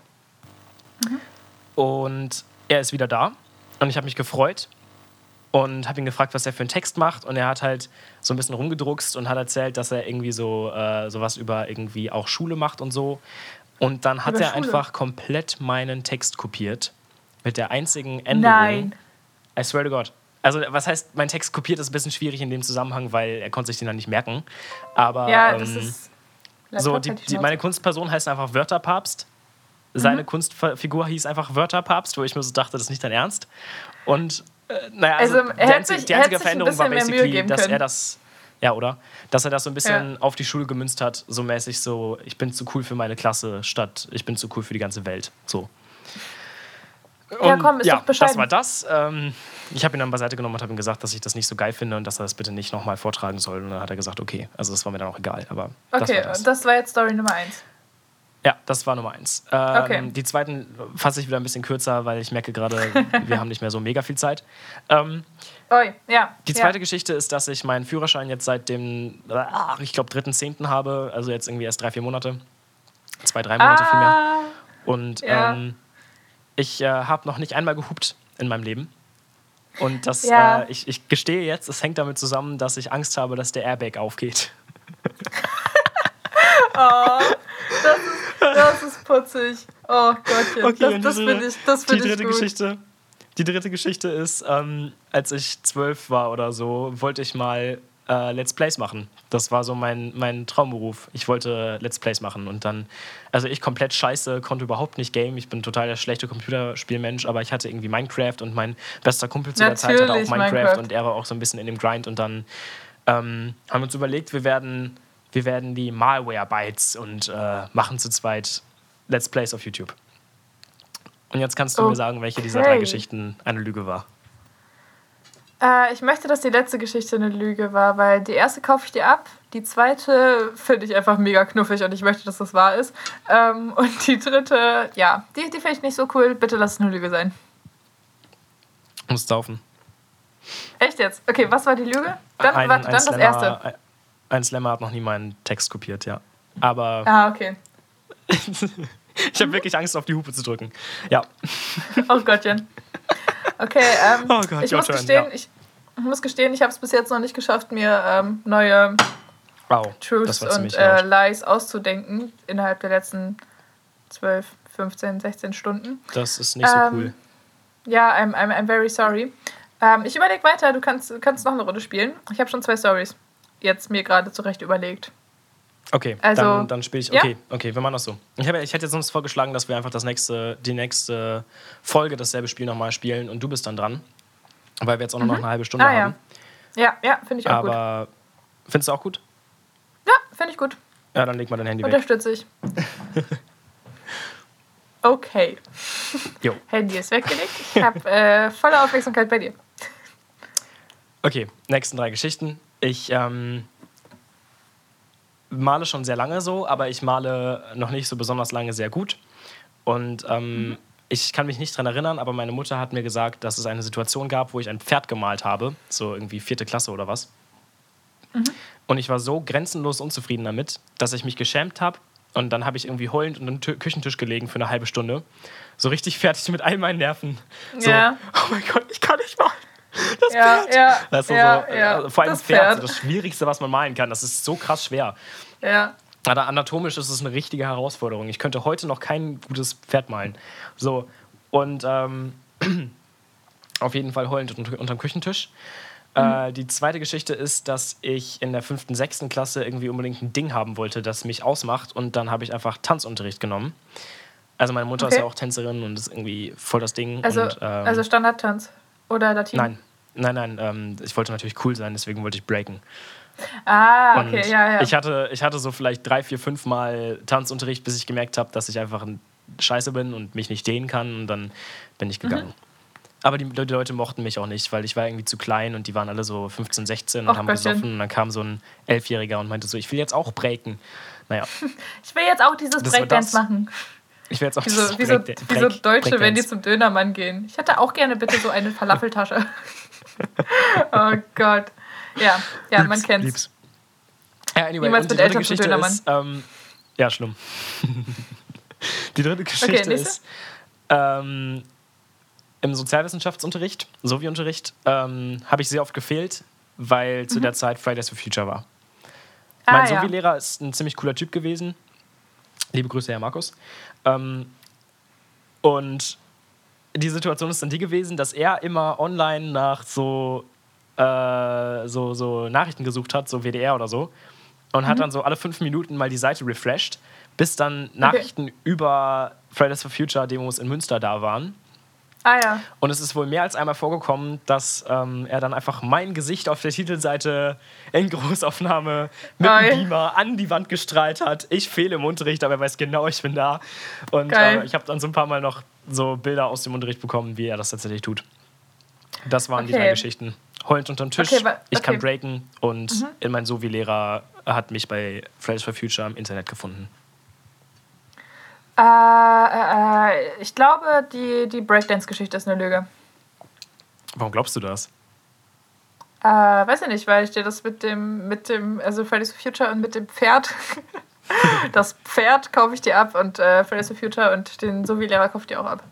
Und er ist wieder da und ich habe mich gefreut und habe ihn gefragt, was er für einen Text macht. Und er hat halt so ein bisschen rumgedruckst und hat erzählt, dass er irgendwie so äh, sowas über irgendwie auch Schule macht und so. Und dann hat Über er Schule? einfach komplett meinen Text kopiert. Mit der einzigen Änderung. Nein. I swear to God. Also, was heißt, mein Text kopiert ist ein bisschen schwierig in dem Zusammenhang, weil er konnte sich den dann nicht merken. Aber Ja, das ähm, ist. so, die, die, meine Kunstperson heißt einfach Wörterpapst. Mhm. Seine Kunstfigur hieß einfach Wörterpapst, wo ich mir so dachte, das ist nicht dein Ernst. Und naja, also, Also, die einzige, sich- die einzige ein Veränderung war basically, dass können. er das, ja, oder? Dass er das so ein bisschen Ja. auf die Schule gemünzt hat, so mäßig so, ich bin zu cool für meine Klasse, statt ich bin zu cool für die ganze Welt. So. Ja, komm, ist ja, doch bescheiden. Das war das. Ähm, ich habe ihn dann beiseite genommen und habe ihm gesagt, dass ich das nicht so geil finde und dass er das bitte nicht nochmal vortragen soll. Und dann hat er gesagt, okay. Also das war mir dann auch egal. Aber das Okay, war das. das war jetzt Story Nummer eins. Ja, das war Nummer eins. Ähm, Okay. Die zweiten fasse ich wieder ein bisschen kürzer, weil ich merke gerade, wir haben nicht mehr so mega viel Zeit. Ähm, Oi, ja. die ja. zweite Geschichte ist, dass ich meinen Führerschein jetzt seit dem, ah, ich glaube, 3.10. habe. Also jetzt irgendwie erst drei, vier Monate. Zwei, drei Monate vielmehr. Ah, Und Ja. ähm, ich äh, habe noch nicht einmal gehupt in meinem Leben. Und das, Ja. äh, ich, ich gestehe jetzt, es hängt damit zusammen, dass ich Angst habe, dass der Airbag aufgeht. das ist putzig. Oh Gottchen. und das das die finde ich, das die find ich dritte gut. Geschichte. Die dritte Geschichte ist, ähm, als ich zwölf war oder so, wollte ich mal äh, Let's Plays machen. Das war so mein, mein Traumberuf. Ich wollte Let's Plays machen und dann, also ich komplett scheiße, konnte überhaupt nicht game. Ich bin total der schlechte Computerspielmensch, aber ich hatte irgendwie Minecraft und mein bester Kumpel zu der Zeit hatte auch Natürlich Minecraft, Minecraft. und er war auch so ein bisschen in dem Grind und dann ähm, haben wir uns überlegt, wir werden, wir werden die Malware-Bytes und äh, machen zu zweit Let's Plays auf YouTube. Und jetzt kannst du mir sagen, welche dieser drei Okay. Geschichten eine Lüge war. Äh, ich möchte, dass die letzte Geschichte eine Lüge war, weil die erste kaufe ich dir ab, die zweite finde ich einfach mega knuffig und ich möchte, dass das wahr ist. Ähm, und die dritte, ja, die, die finde ich nicht so cool. Bitte lass es eine Lüge sein. Muss saufen. Echt jetzt? Okay, was war die Lüge? Dann, ein, warte, ein dann das Slammer, erste. Ein, ein Slammer hat noch nie meinen Text kopiert, ja. Aber Ah, okay. ich habe wirklich Angst, auf die Hupe zu drücken. Ja. Oh Gottchen. Okay, ähm, Oh Gott, ich, muss turn, gestehen, ja. ich, ich muss gestehen, ich habe es bis jetzt noch nicht geschafft, mir ähm, neue Wow. Truths und äh. Lies auszudenken innerhalb der letzten 12, 15, 16 Stunden. Das ist nicht so ähm, cool. Ja, I'm, I'm, I'm very sorry. Ähm, ich überlege weiter, du kannst, kannst noch eine Runde spielen. Ich habe schon zwei Stories jetzt mir gerade zurecht überlegt. Okay, also- dann, dann spiele ich. Ja? Okay, okay, wir machen das so. Ich, hab, ich hätte jetzt sonst vorgeschlagen, dass wir einfach das nächste, die nächste Folge dasselbe Spiel nochmal spielen und du bist dann dran. Weil wir jetzt auch nur noch eine halbe Stunde Ah, ja. haben. Ja, ja, finde ich auch gut. Aber findest du auch gut? Ja, finde ich gut. Ja, dann leg mal dein Handy weg. Unterstütze ich. Okay. Jo. Handy ist weggelegt. Ich habe äh, volle Aufmerksamkeit bei dir. Okay, nächsten drei Geschichten. Ich ähm, male schon sehr lange so, aber ich male noch nicht so besonders lange sehr gut. Und ähm, ich kann mich nicht dran erinnern, aber meine Mutter hat mir gesagt, dass es eine Situation gab, wo ich ein Pferd gemalt habe, so irgendwie vierte Klasse oder was. Und ich war so grenzenlos unzufrieden damit, dass ich mich geschämt habe. Und dann habe ich irgendwie heulend unter den Tü- Küchentisch gelegen für eine halbe Stunde. So richtig fertig mit all meinen Nerven. So, Ja. oh mein Gott, ich kann nicht malen. Das Ja, Pferd. ja, Weißt du, ja, so, ja, äh, vor allem das das Pferd, Pferd. ist das Schwierigste, was man malen kann. Das ist so krass schwer. Ja. Aber anatomisch ist es eine richtige Herausforderung. Ich könnte heute noch kein gutes Pferd malen. So, und ähm, auf jeden Fall heulend unter, unterm Küchentisch. Äh, die zweite Geschichte ist, dass ich in der fünften, sechsten Klasse irgendwie unbedingt ein Ding haben wollte, das mich ausmacht. Und dann habe ich einfach Tanzunterricht genommen. Also meine Mutter ist Okay. ja auch Tänzerin und ist irgendwie voll das Ding. Also, und, ähm, also Standardtanz oder Latin? nein, nein, nein. Ähm, ich wollte natürlich cool sein, deswegen wollte ich breaken. Ah, Und okay, ja, ja. ich, hatte, ich hatte so vielleicht drei, vier, fünf Mal Tanzunterricht, bis ich gemerkt habe, dass ich einfach ein Scheiße bin und mich nicht dehnen kann. Und dann bin ich gegangen. Mhm. Aber die, die Leute mochten mich auch nicht, weil ich war irgendwie zu klein und die waren alle so 15, 16 und Och, haben Gottchen. gesoffen. Und dann kam so ein Elfjähriger und meinte so, ich will jetzt auch breaken. Naja, Ich will jetzt auch dieses Breakdance machen. Ich will jetzt auch Wie so, dieses wie so, Break- wie so Break- Deutsche, wenn die Breakdance. zum Dönermann gehen. Ich hätte auch gerne bitte so eine Falafeltasche. oh Gott. Ja, ja, man Lieb's, kennt's. lieb's. Ja, anyway, Niemals mit Eltern zum Geschichte Dönermann. ist, ähm, ja, schlimm. die dritte Geschichte nächste. ist, ähm, im Sozialwissenschaftsunterricht, Sovi-Unterricht, ähm, habe ich sehr oft gefehlt, weil zu der Zeit Fridays for Future war. Mhm. Ah, mein ja. Sovi-Lehrer ist ein ziemlich cooler Typ gewesen. Liebe Grüße, Herr Markus. Ähm, und die Situation ist dann die gewesen, dass er immer online nach so, äh, so, so Nachrichten gesucht hat, so WDR oder so. Und Mhm. hat dann so alle fünf Minuten mal die Seite refreshed, bis dann Nachrichten über Fridays for Future Demos in Münster da waren. Ah ja. Und es ist wohl mehr als einmal vorgekommen, dass ähm, er dann einfach mein Gesicht auf der Titelseite in Großaufnahme mit Geil. dem Beamer an die Wand gestrahlt hat. Ich fehle im Unterricht, aber er weiß genau, ich bin da. Und äh, ich habe dann so ein paar Mal noch so Bilder aus dem Unterricht bekommen, wie er das tatsächlich tut. Das waren die Okay. drei Geschichten. Heulend unterm Tisch, Okay, wa- ich kann okay. breaken und in mein Sovi-Lehrer hat mich bei Fridays for Future im Internet gefunden. Äh, äh, äh, ich glaube, die, die Breakdance-Geschichte ist eine Lüge. Warum glaubst du das? Äh, weiß ich nicht, weil ich dir das mit dem, mit dem, also Fridays for Future und mit dem Pferd, das Pferd kaufe ich dir ab und äh, Fridays for Future und den Sovi-Lehrer kaufe ich dir auch ab.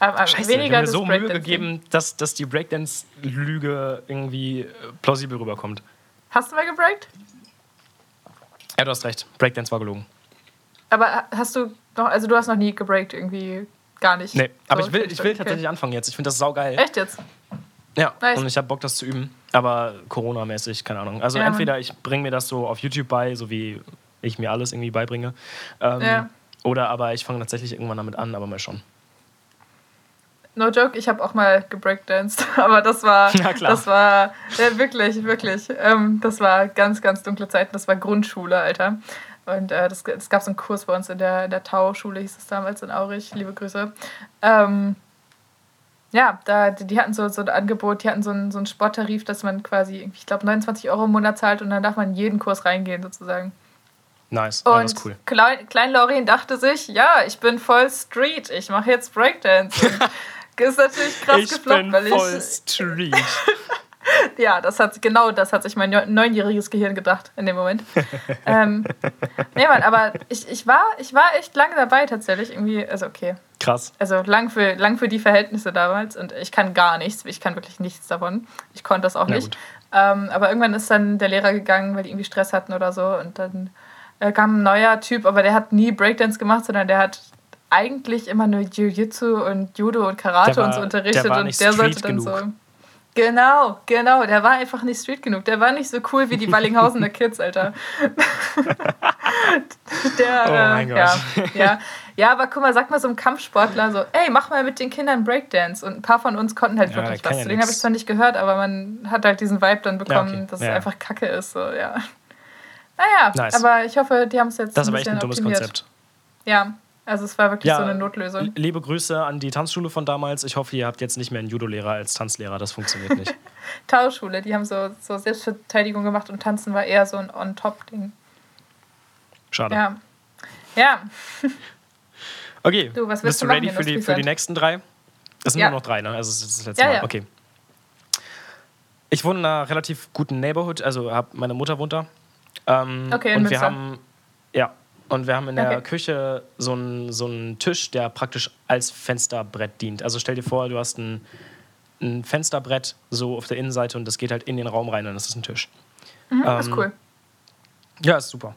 Ähm, äh, Scheiße, ich habe mir so Mühe gegeben, dass, dass die Breakdance-Lüge irgendwie äh, plausibel rüberkommt. Hast du mal gebreakt? Ja, du hast recht. Breakdance war gelogen. Aber hast du noch, also du hast noch nie gebreakt irgendwie gar nicht. Nee, aber So, ich will, ich will okay. tatsächlich anfangen jetzt. Ich finde das saugeil. Echt jetzt? Ja, Nice. und ich habe Bock, das zu üben. Aber Corona-mäßig, keine Ahnung. Also Ja, entweder ich bringe mir das so auf YouTube bei, so wie ich mir alles irgendwie beibringe. Ähm, Ja. Oder aber ich fange tatsächlich irgendwann damit an, aber mal schon. No joke, ich habe auch mal gebreakdanced, aber das war, Ja, klar. das war ja, wirklich, wirklich, ähm, das war ganz, ganz dunkle Zeiten. Das war Grundschule, Alter. Und äh, das, es gab so einen Kurs bei uns in der, in der Tau-Schule, hieß es damals in Aurich. Liebe Grüße. Ähm, ja, da, die hatten so, so ein Angebot, die hatten so einen, so einen Sporttarif, dass man quasi, ich glaube, 29 Euro im Monat zahlt und dann darf man in jeden Kurs reingehen, sozusagen. Nice, ja, Und das ist cool. Klein, Klein Laurin dachte sich, ja, ich bin voll Street, ich mache jetzt Breakdance. Ist natürlich krass ich gefloppt, bin weil voll ich. Street. Ja, das hat genau das hat sich mein neun- neunjähriges Gehirn gedacht in dem Moment. ähm, nee, Mann, aber ich, ich, war, ich war echt lange dabei tatsächlich. Irgendwie, also okay. Krass. Also lang für, lang für die Verhältnisse damals und ich kann gar nichts. Ich kann wirklich nichts davon. Ich konnte das auch Na nicht. Ähm, aber irgendwann ist dann der Lehrer gegangen, weil die irgendwie Stress hatten oder so. Und dann äh, kam ein neuer Typ, aber der hat nie Breakdance gemacht, sondern der hat eigentlich immer nur Jiu-Jitsu und Judo und Karate war- und so unterrichtet. der war und der sollte dann genug. so. Genau, genau. Der war einfach nicht street genug. Der war nicht so cool wie die Wallinghausener Kids, Alter. der, Oh mein äh, Gott. Ja, ja. ja, aber guck mal, sag mal so einem Kampfsportler so, ey, mach mal mit den Kindern Breakdance. Und ein paar von uns konnten halt Ja, wirklich was. ja Zu denen habe ich zwar nicht gehört, aber man hat halt diesen Vibe dann bekommen, okay. dass Ja. es einfach Kacke ist. So, ja. Naja, Nice. aber ich hoffe, die haben es jetzt Das ist aber echt ein dummes optimiert. Konzept. Ja, also es war wirklich Ja, so eine Notlösung. Liebe Grüße an die Tanzschule von damals. Ich hoffe, ihr habt jetzt nicht mehr einen Judo-Lehrer als Tanzlehrer. Das funktioniert nicht. Tauschschule, die haben so, so Selbstverteidigung gemacht und Tanzen war eher so ein On-Top-Ding. Schade. Ja. Ja, Okay, Du, was bist du du ready für die, für die nächsten drei? Es sind Ja. nur noch drei, ne? Also es ist das letzte Ja, Mal. ja. Okay. Ich wohne in einer relativ guten Neighborhood, also hab, meine Mutter wohnt da. Ähm, Okay, in und wir Münster. haben ja und wir haben in der Okay. Küche so einen so einen Tisch, der praktisch als Fensterbrett dient. Also stell dir vor, du hast ein ein Fensterbrett so auf der Innenseite und das geht halt in den Raum rein und das ist ein Tisch. Mhm, ähm, ist cool. Ja, ist super.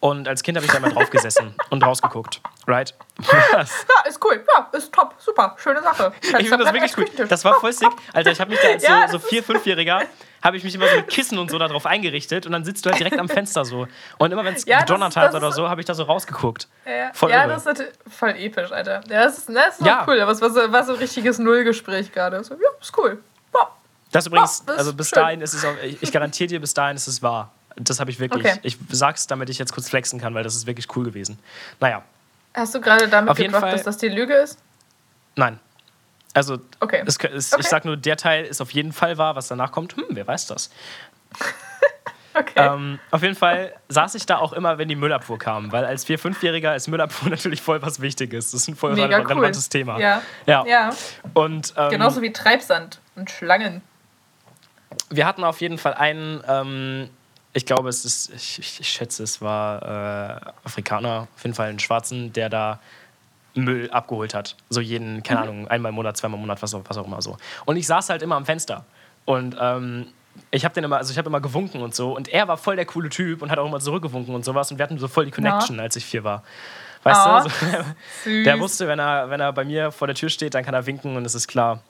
Und als Kind habe ich da mal drauf gesessen und rausgeguckt. Right? ja, ist cool. Ja, ist top. Super. Schöne Sache. Ich finde das wirklich cool. Das war voll sick. Alter, ich habe mich da als ja, so, so vier-, fünfjähriger habe ich mich immer so mit Kissen und so darauf eingerichtet und dann sitzt du halt direkt am Fenster so. Und immer wenn es ja, gedonnert hat oder so, habe ich da so rausgeguckt. Ja, voll, ja das ist voll episch, Alter. Ja, das ist, das ist ja. cool, aber es war so, war so ein richtiges Nullgespräch gerade. So, ja, ist cool. Boah. Das übrigens, Boah, das also bis schön. dahin ist es auch, ich garantiere dir, bis dahin ist es wahr. Das habe ich wirklich. Okay. Ich sag's, damit ich jetzt kurz flexen kann, weil das ist wirklich cool gewesen. Naja. Hast du gerade damit gebracht, dass das die Lüge ist? Nein. Also, okay. Es, es, okay. ich sag nur, der Teil ist auf jeden Fall wahr. Was danach kommt, hm, wer weiß das. okay. Ähm, auf jeden Fall saß ich da auch immer, wenn die Müllabfuhr kam, weil als 4-, 5-Jähriger ist Müllabfuhr natürlich voll was Wichtiges. Das ist ein voll Mega relevantes cool. Thema. Ja. ja. ja. Und, ähm, Genauso wie Treibsand und Schlangen. Wir hatten auf jeden Fall einen, ähm, ich glaube, es ist, ich, ich, schätze, es war äh, Afrikaner, auf jeden Fall einen Schwarzen, der da Müll abgeholt hat. So jeden, keine mhm. Ahnung, einmal im Monat, zweimal im Monat, was auch, was auch immer so. Und ich saß halt immer am Fenster. Und ähm, ich habe den immer, also ich habe immer gewunken und so. Und er war voll der coole Typ und hat auch immer zurückgewunken und sowas. Und wir hatten so voll die Connection, ja. als ich vier war. Weißt oh, du? Also, der wusste, wenn er, wenn er bei mir vor der Tür steht, dann kann er winken und es ist klar.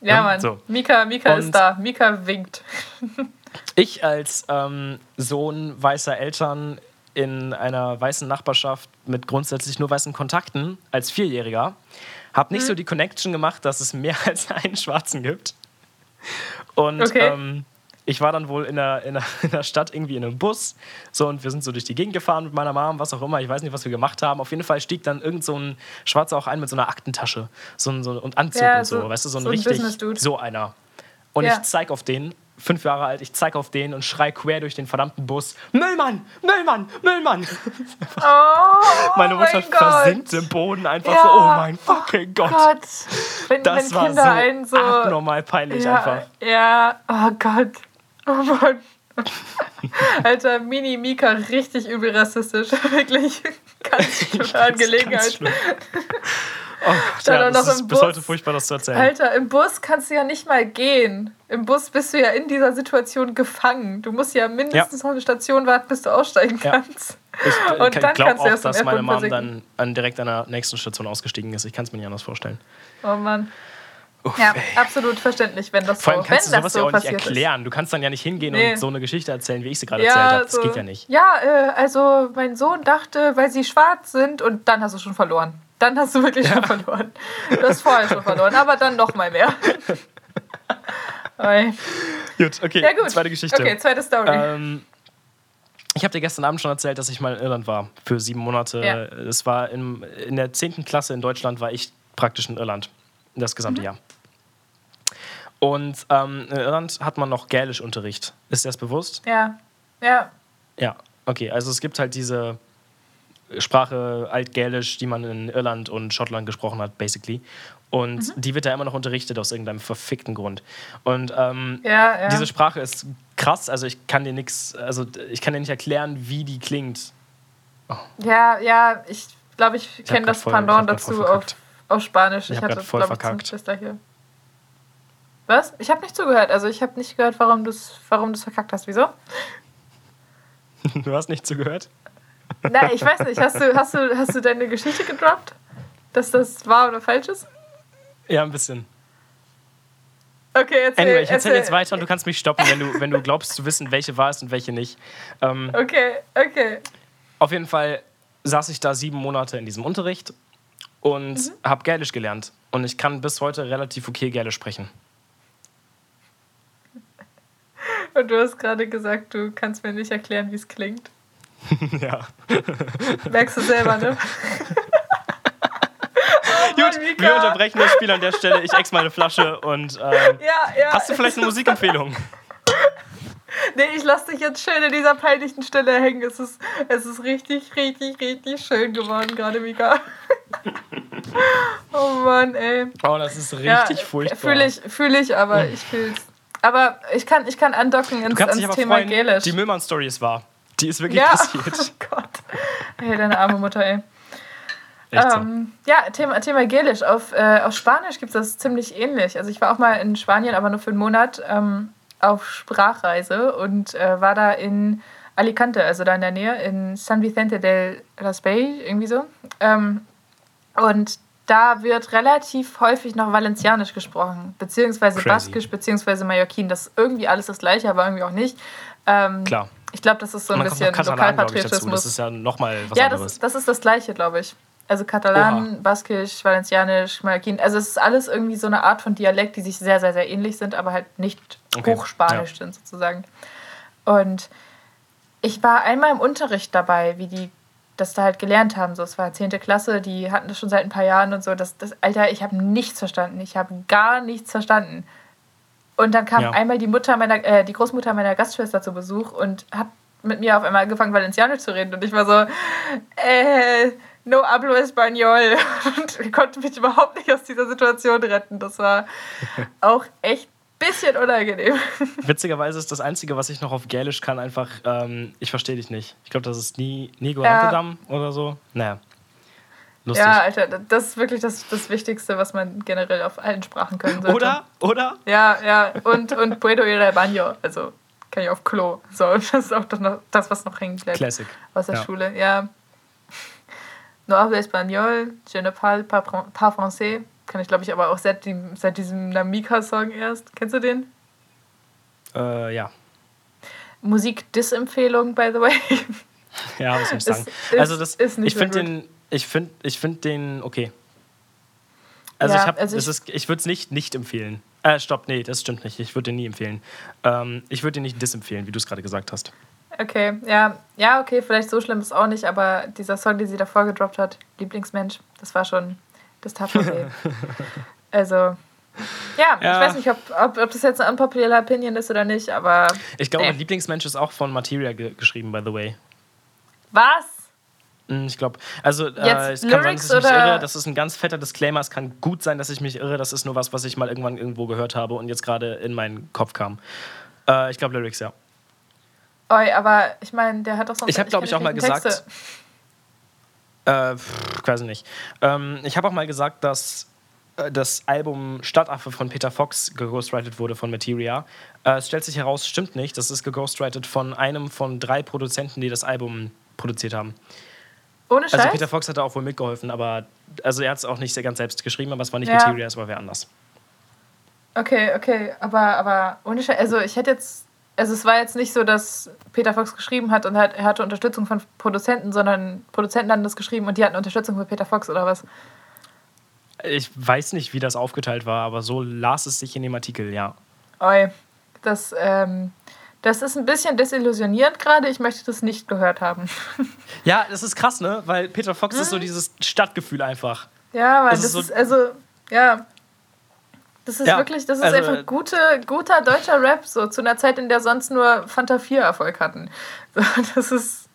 Ja, ja Mann. So. Mika, Mika ist da. Mika winkt. ich als ähm, Sohn weißer Eltern in einer weißen Nachbarschaft mit grundsätzlich nur weißen Kontakten als Vierjähriger, habe nicht mhm. so die Connection gemacht, dass es mehr als einen Schwarzen gibt. Und okay. ähm, ich war dann wohl in der, in, der, in der Stadt irgendwie in einem Bus. So, und wir sind so durch die Gegend gefahren mit meiner Mom, was auch immer. Ich weiß nicht, was wir gemacht haben. Auf jeden Fall stieg dann irgend so ein Schwarzer auch ein mit so einer Aktentasche so, so, und Anzug ja, und so. so. Weißt du, so ein so richtig. So einer. Und ja. ich zeig auf den fünf Jahre alt, ich zeige auf den und schrei quer durch den verdammten Bus: Müllmann, Müllmann, Müllmann! Oh, Meine Mutter mein versinkt im Boden einfach ja. so: Oh mein fucking Gott! Gott. Wenn, das wenn war so, einen so abnormal peinlich ja, einfach. Ja, oh Gott. Oh Mann. Alter, Mini Mika, richtig übel rassistisch. Wirklich ganz schlimme Angelegenheit. Oh ja, das ist bis heute furchtbar, das zu erzählen. Alter, im Bus kannst du ja nicht mal gehen. Im Bus bist du ja in dieser Situation gefangen. Du musst ja mindestens ja. eine Station warten, bis du aussteigen kannst. Ich und dann glaube auch, dass meine Mom dann an, direkt an der nächsten Station ausgestiegen ist. Ich kann es mir nicht anders vorstellen. Oh Mann. Uff, ja, ey. absolut verständlich, wenn das Vor allem so, kannst du sowas ja auch nicht erklären. Ist. Du kannst dann ja nicht hingehen nee. und so eine Geschichte erzählen, wie ich sie gerade ja, erzählt habe. Das so, geht ja nicht. Ja, äh, also mein Sohn dachte, weil sie schwarz sind und dann hast du schon verloren. Dann hast du wirklich ja. schon verloren. Du hast vorher schon verloren, aber dann noch mal mehr. gut, okay, ja, gut. zweite Geschichte. Okay, zweite Story. Ähm, ich habe dir gestern Abend schon erzählt, dass ich mal in Irland war für sieben Monate. Es war in, in der zehnten Klasse in Deutschland war ich praktisch in Irland das gesamte mhm. Jahr. Und ähm, in Irland hat man noch Gälischunterricht. Ist dir das bewusst? Ja. Ja. Ja, okay. Also es gibt halt diese Sprache Altgälisch, die man in Irland und Schottland gesprochen hat, basically. Und mhm. die wird da immer noch unterrichtet aus irgendeinem verfickten Grund. Und ähm, ja, ja. diese Sprache ist krass. Also ich kann dir nichts, also ich kann dir nicht erklären, wie die klingt. Oh. Ja, ja, ich glaube, ich kenne das voll, Pendant dazu auf, auf Spanisch. Ich, ich hatte, voll verkackt. hier. Was? Ich habe nicht zugehört. Also ich habe nicht gehört, warum du es warum verkackt hast. Wieso? du hast nicht zugehört? Nein, ich weiß nicht. Hast du, hast, du, hast du deine Geschichte gedroppt? Dass das wahr oder falsch ist? Ja, ein bisschen. Okay, erzähl. Anyway, ich erzähle jetzt weiter und du kannst mich stoppen, wenn du, wenn du glaubst zu wissen, welche wahr ist und welche nicht. Ähm, okay, okay. Auf jeden Fall saß ich da sieben Monate in diesem Unterricht und mhm. habe Gälisch gelernt. Und ich kann bis heute relativ okay Gälisch sprechen. Und du hast gerade gesagt, du kannst mir nicht erklären, wie es klingt. ja. Merkst du selber, ne? oh Gut, wir unterbrechen das Spiel an der Stelle. Ich ex meine Flasche und ähm, ja, ja. hast du vielleicht eine Musikempfehlung? Nee, ich lasse dich jetzt schön in dieser peinlichen Stelle hängen. Es ist, es ist richtig, richtig, richtig schön geworden gerade, Mika. oh Mann, ey. Oh, das ist richtig ja, furchtbar. Fühle ich, fühl ich, aber ich fühl's. Aber ich kann, ich kann andocken ins, ins Thema freuen, Gälisch. Die Müllmann-Story ist wahr. Die ist wirklich ja. passiert. Oh Gott. Hey, deine arme Mutter, ey. So. Ähm, ja, Thema, Thema Gelisch. Auf, äh, auf Spanisch gibt es das ziemlich ähnlich. Also ich war auch mal in Spanien, aber nur für einen Monat ähm, auf Sprachreise und äh, war da in Alicante, also da in der Nähe, in San Vicente del Raspey, irgendwie so. Ähm, und da wird relativ häufig noch Valencianisch gesprochen, beziehungsweise Crazy. Baskisch, beziehungsweise Mallorquin. Das ist irgendwie alles das Gleiche, aber irgendwie auch nicht. Ähm, Klar. Ich glaube, das ist so ein bisschen. Lokalpatriotismus. Das ist ja nochmal was Ja, anderes. das, das ist das Gleiche, glaube ich. Also Katalan, Baskisch, Valencianisch, Mallorquin. Also es ist alles irgendwie so eine Art von Dialekt, die sich sehr, sehr, sehr ähnlich sind, aber halt nicht Okay, hochspanisch sind sozusagen. Und ich war einmal im Unterricht dabei, wie die das da halt gelernt haben. So, es war 10. Klasse, die hatten das schon seit ein paar Jahren und so. Das, das, Alter, ich habe nichts verstanden. Ich habe gar nichts verstanden. Und dann kam Ja. einmal die Mutter meiner, äh, die Großmutter meiner Gastschwester zu Besuch und hat mit mir auf einmal angefangen, Valencianisch zu reden. Und ich war so, äh, no hablo español. Und konnte mich überhaupt nicht aus dieser Situation retten. Das war auch echt bisschen unangenehm. Witzigerweise ist das Einzige, was ich noch auf Gälisch kann, einfach, ähm, ich verstehe dich nicht. Ich glaube, das ist nie Nigo Ja. Oder so. Naja. Lustig. Ja, Alter, das ist wirklich das, das Wichtigste, was man generell auf allen Sprachen können sollte. oder? Oder? Ja, ja. Und, und Puedo ir al baño. Also kann ich auf Klo. So, das ist auch das, was noch hängen bleibt Classic. aus der Ja. Schule. Ja. No hablo español, je ne parle pas, pas français. Kann ich, glaube ich, aber auch seit, dem, seit diesem Namika-Song erst. Kennst du den? Äh, ja. Musik-Diss-Empfehlung, by the way. Ja, was soll ich sagen? ist- also das, ist nicht ich finde so den, ich finde, ich finde den okay. Also Ja, ich habe, also ich, ich- ist, ich würde es nicht nicht empfehlen. Äh, stopp, nee, das stimmt nicht. Ich würde den nie empfehlen. Ähm, ich würde den nicht disempfehlen, wie du es gerade gesagt hast. Okay, ja. Ja, okay, vielleicht so schlimm ist es auch nicht, aber dieser Song, den sie davor gedroppt hat, Lieblingsmensch, das war schon, das tat schon weh. also, ja, Ja. ich weiß nicht, ob, ob, ob das jetzt eine unpopuläre Opinion ist oder nicht, aber. Ich glaube, Nee. mein Lieblingsmensch ist auch von Materia ge geschrieben, by the way. Was? Mm, Ich glaube, also äh, Jetzt es kann sein, Lyrics dass ich mich irre. Das ist ein ganz fetter Disclaimer. Es kann gut sein, dass ich mich irre. Das ist nur was, was ich mal irgendwann irgendwo gehört habe und jetzt gerade in meinen Kopf kam. Äh, ich glaube Lyrics, ja. Oi, aber ich meine, der hat doch sonst Ich hab, eigentlich glaub ich, auch mal schlechten gesagt, Texte. Äh, pff, weiß ich nicht. Ähm, ich habe auch mal gesagt, dass äh, das Album Stadtaffe von Peter Fox geghostwritet wurde von Materia. Äh, es stellt sich heraus, stimmt nicht. Das ist geghostwritet von einem von drei Produzenten, die das Album produziert haben. Ohne Scheiß? Also Peter Fox hat da auch wohl mitgeholfen, aber also er hat es auch nicht sehr ganz selbst geschrieben, aber es war nicht Ja. Materia, es war wer anders. Okay, okay, aber, aber ohne Scheiß. Also, ich hätte jetzt. Also, es war jetzt nicht so, dass Peter Fox geschrieben hat und hat, er hatte Unterstützung von Produzenten, sondern Produzenten hatten das geschrieben und die hatten Unterstützung von Peter Fox oder was? Ich weiß nicht, wie das aufgeteilt war, aber so las es sich in dem Artikel, ja. Oi, das, ähm, das ist ein bisschen desillusionierend gerade. Ich möchte das nicht gehört haben. Ja, das ist krass, ne? Weil Peter Fox ist so dieses Stadtgefühl einfach. ja, weil Das das, ist so- ist, also, ja. Das ist Ja, wirklich, das ist also, einfach gute, guter deutscher Rap, so zu einer Zeit, in der sonst nur Fanta 4 Erfolg hatten. Das ist.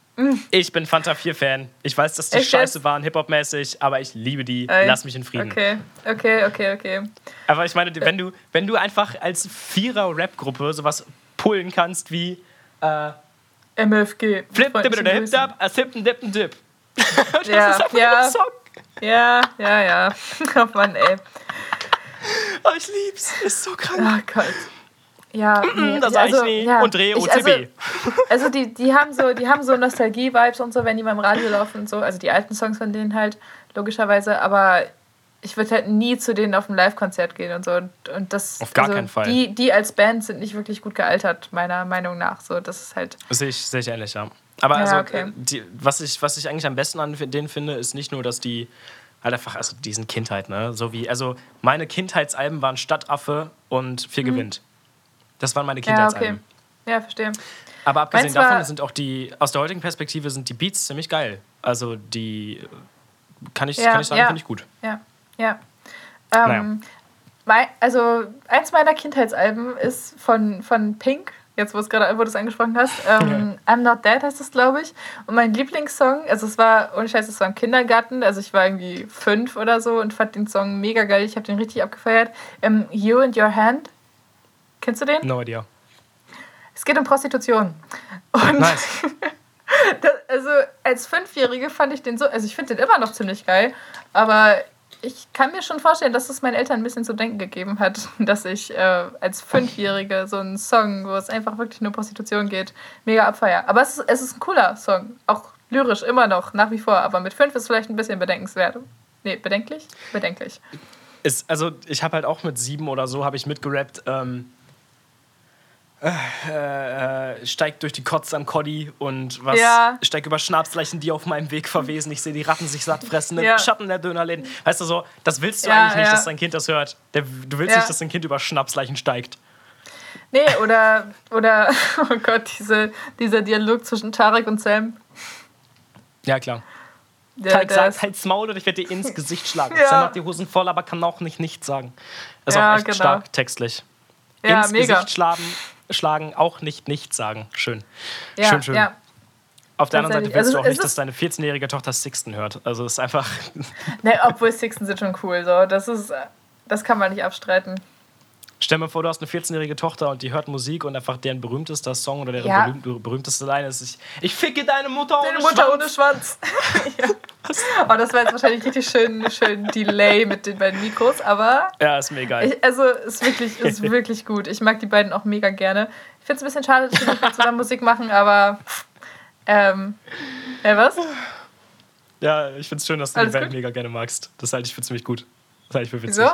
Ich bin Fanta 4-Fan. Ich weiß, dass die Echt scheiße waren, Hip-Hop-mäßig, aber ich liebe die. Ey, Lass mich in Frieden. Okay, okay, okay, okay. Aber ich meine, wenn du, wenn du einfach als Vierer-Rap-Gruppe sowas pullen kannst wie äh, MFG. Flip, dip, freundlichen dip, dip, Grüßen. dip, a sip, dip, dip. Das Ja, ist einfach ja. ein Song. Ja, ja, ja. Oh Mann, ey. Oh, ich lieb's. Ist so krank. Oh Gott. Ja, nee, Das sag ich nie. ja. Und drehe Ich- also, OCB. Also die, die haben so, die haben so Nostalgie-Vibes und so, wenn die mal im Radio laufen und so. Also die alten Songs von denen halt, logischerweise. Aber ich würde halt nie zu denen auf ein Live-Konzert gehen und so. Und, und das, Auf gar also keinen Fall. Die, die als Band sind nicht wirklich gut gealtert, meiner Meinung nach. So, das ist halt. Sehe ich, sehe ich ähnlich, ja. Aber Ja, also, okay. äh, die, was, ich, was ich eigentlich am besten an denen finde, ist nicht nur, dass die halt einfach, also diesen Kindheit, ne? So wie, also meine Kindheitsalben waren Stadtaffe und Vier gewinnt. Das waren meine Mhm. Ja, okay. Kindheitsalben. Ja, verstehe. Aber abgesehen Meins davon sind auch die, aus der heutigen Perspektive sind die Beats ziemlich geil. Also die äh, kann ich, Ja, kann ich sagen, ja. finde ich gut. Ja, ja. Ähm, mei- also, eins meiner Kindheitsalben ist von, von Pink, jetzt wo, es gerade, wo du es angesprochen hast. Ähm, I'm Not Dead heißt es, glaube ich. Und mein Lieblingssong, also es war, ohne Scheiß, es war im Kindergarten, also ich war irgendwie fünf oder so und fand den Song mega geil. Ich habe den richtig abgefeiert. Ähm, you and Your Hand. Kennst du den? No idea. Es geht um Prostitution. Und Nice. Das, also als Fünfjährige fand ich den so, also ich finde den immer noch ziemlich geil, aber ich kann mir schon vorstellen, dass es meinen Eltern ein bisschen zu denken gegeben hat, dass ich äh, als Fünfjährige so einen Song, wo es einfach wirklich nur Prostitution geht, mega abfeier. Aber es ist, es ist ein cooler Song, auch lyrisch immer noch, nach wie vor, aber mit fünf ist vielleicht ein bisschen bedenkenswert. Nee, bedenklich? Bedenklich. Ist, also ich habe halt auch mit sieben oder so, habe ich mitgerappt, ähm, äh, äh, steigt durch die Kotze am Koddy und was Ja. steigt über Schnapsleichen, die auf meinem Weg verwesen. Ich sehe die Ratten sich satt fressen im Ja. Schatten der Dönerläden. Weißt du so, das willst du Ja, eigentlich nicht, dass dein Kind das hört. Der, du willst nicht, dass dein Kind über Schnapsleichen steigt. Nee, oder, oder, oh Gott, diese, dieser Dialog zwischen Tarek und Sam. Ja, klar. Der, Tarek der sagt, halt's Maul oder ich werde dir ins Gesicht schlagen. Sam hat die Hosen voll, aber kann auch nicht nichts sagen. Ist Ja, auch echt genau. stark textlich. ja, ins mega. Gesicht schlagen, schlagen, auch nicht nichts sagen. Schön. Ja, schön, schön. Ja. Auf der anderen Seite willst du Also auch es nicht, dass deine 14-jährige Tochter Sixten hört. Also es ist einfach. Nee, obwohl Sixten sind schon cool, so. Das ist, das kann man nicht abstreiten. Stell mir vor, du hast eine 14-jährige Tochter und die hört Musik und einfach deren berühmtester Song oder deren Ja. berühmt, berühmteste Line ist: Ich, ich ficke deine Mutter Deine ohne Mutter Schwanz. ohne Schwanz. ja. Oh, das war jetzt wahrscheinlich richtig schön, schön Delay mit den beiden Mikros, aber Ja, ist mir egal. ich, also ist wirklich, ist wirklich gut. Ich mag die beiden auch mega gerne. Ich finde es ein bisschen schade, dass sie nicht zusammen Musik machen, aber ähm, äh, was? ja, ich find's schön, dass du Alles die Band gut? mega gerne magst. Das halte ich für ziemlich gut. Das halte ich für witzig. Wieso?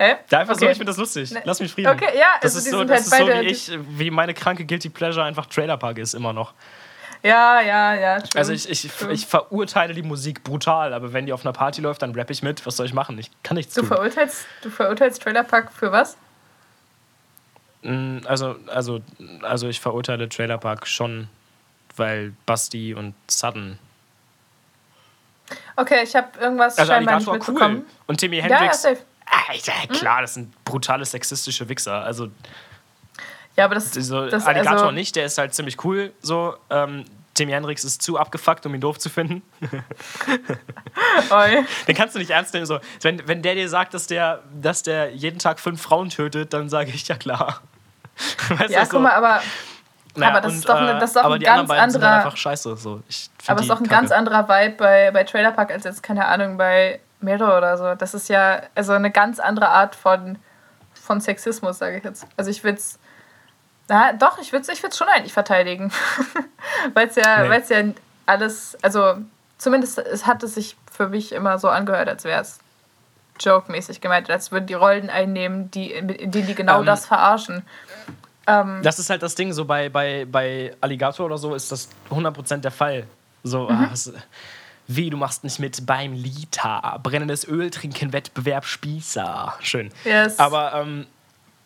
Hä? Ja, einfach so, Okay. ich finde das lustig. Ne- Lass mich frieden. Okay, ja, Das also ist die so, das halt ist so wie ich, wie meine kranke Guilty Pleasure einfach Trailer Park ist immer noch. Ja, ja, ja. True. Also ich, ich, ich verurteile die Musik brutal, aber wenn die auf einer Party läuft, dann rapp ich mit. Was soll ich machen? Ich kann nichts du tun. verurteilst, du verurteilst Trailer Park für was? Mm, Also, also, also ich verurteile Trailer Park schon, weil Basti und Sudden. Okay, ich habe irgendwas Also scheinbar nicht mitbekommen. cool. Und Timmy Ja, ja, Hendrix. safe. Alter, klar, das sind brutale sexistische Wichser. Also, Ja, aber das, so, das Alligator also, nicht, der ist halt ziemlich cool. So, ähm, Timmy Hendrix ist zu abgefuckt, um ihn doof zu finden. Oi. Den kannst du nicht ernst nehmen. So, wenn, wenn der dir sagt, dass der, dass der jeden Tag fünf Frauen tötet, dann sage ich ja klar. Weißt Ja, du, so. guck mal, aber, Naja, aber das ist doch eine- äh, das ist doch ein ganz anderer- einfach scheiße. So. Aber es ist doch ein ganz anderer Vibe bei, bei Trailer Park als jetzt, keine Ahnung, bei Mero oder so. Das ist ja also eine ganz andere Art von, von Sexismus, sage ich jetzt. Also ich würde es. Na, doch, ich würde es ich würd's schon eigentlich verteidigen. Weil es ja, Nee. weil's ja alles, also zumindest es hat es sich für mich immer so angehört, als wäre es joke-mäßig gemeint, als würden die Rollen einnehmen, die, in denen die genau Ähm, das verarschen. Ähm, Das ist halt das Ding, so bei, bei, bei Alligator oder so ist das 100% der Fall. So, Mhm. ah, wie, du machst nicht mit beim Lita, brennendes Öl trinken, Wettbewerb Spießer. Schön. Yes. Aber ähm,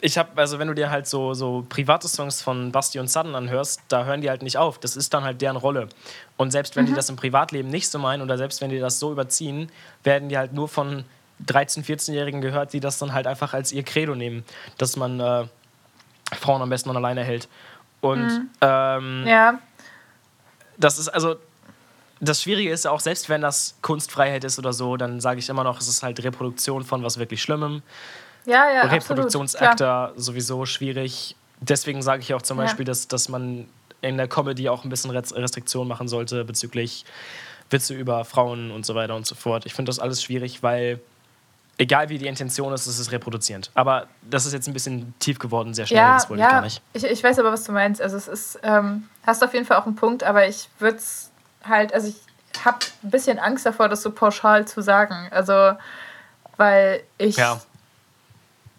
ich habe, also wenn du dir halt so, so private Songs von Basti und Sudden anhörst, da hören die halt nicht auf. Das ist dann halt deren Rolle. Und selbst wenn die das im Privatleben nicht so meinen oder selbst wenn die das so überziehen, werden die halt nur von 13-, 14-Jährigen gehört, die das dann halt einfach als ihr Credo nehmen, dass man äh, Frauen am besten alleine hält. Und ähm, ja, das ist also. Das Schwierige ist ja auch, selbst wenn das Kunstfreiheit ist oder so, dann sage ich immer noch, es ist halt Reproduktion von was wirklich Schlimmem. ja, ja. Reproduktionsakter sowieso schwierig. Deswegen sage ich auch zum Ja. Beispiel, dass, dass man in der Comedy auch ein bisschen Rest- Restriktion machen sollte bezüglich Witze über Frauen und so weiter und so fort. Ich finde das alles schwierig, weil egal wie die Intention ist, es ist reproduzierend. Aber das ist jetzt ein bisschen tief geworden, sehr schnell, Ja, das wollte ich gar ja, nicht. ich, ich weiß aber, was du meinst. Also es ist, ähm, hast auf jeden Fall auch einen Punkt, aber ich würde es halt, also ich habe ein bisschen Angst davor, das so pauschal zu sagen. Also, weil ich Ja.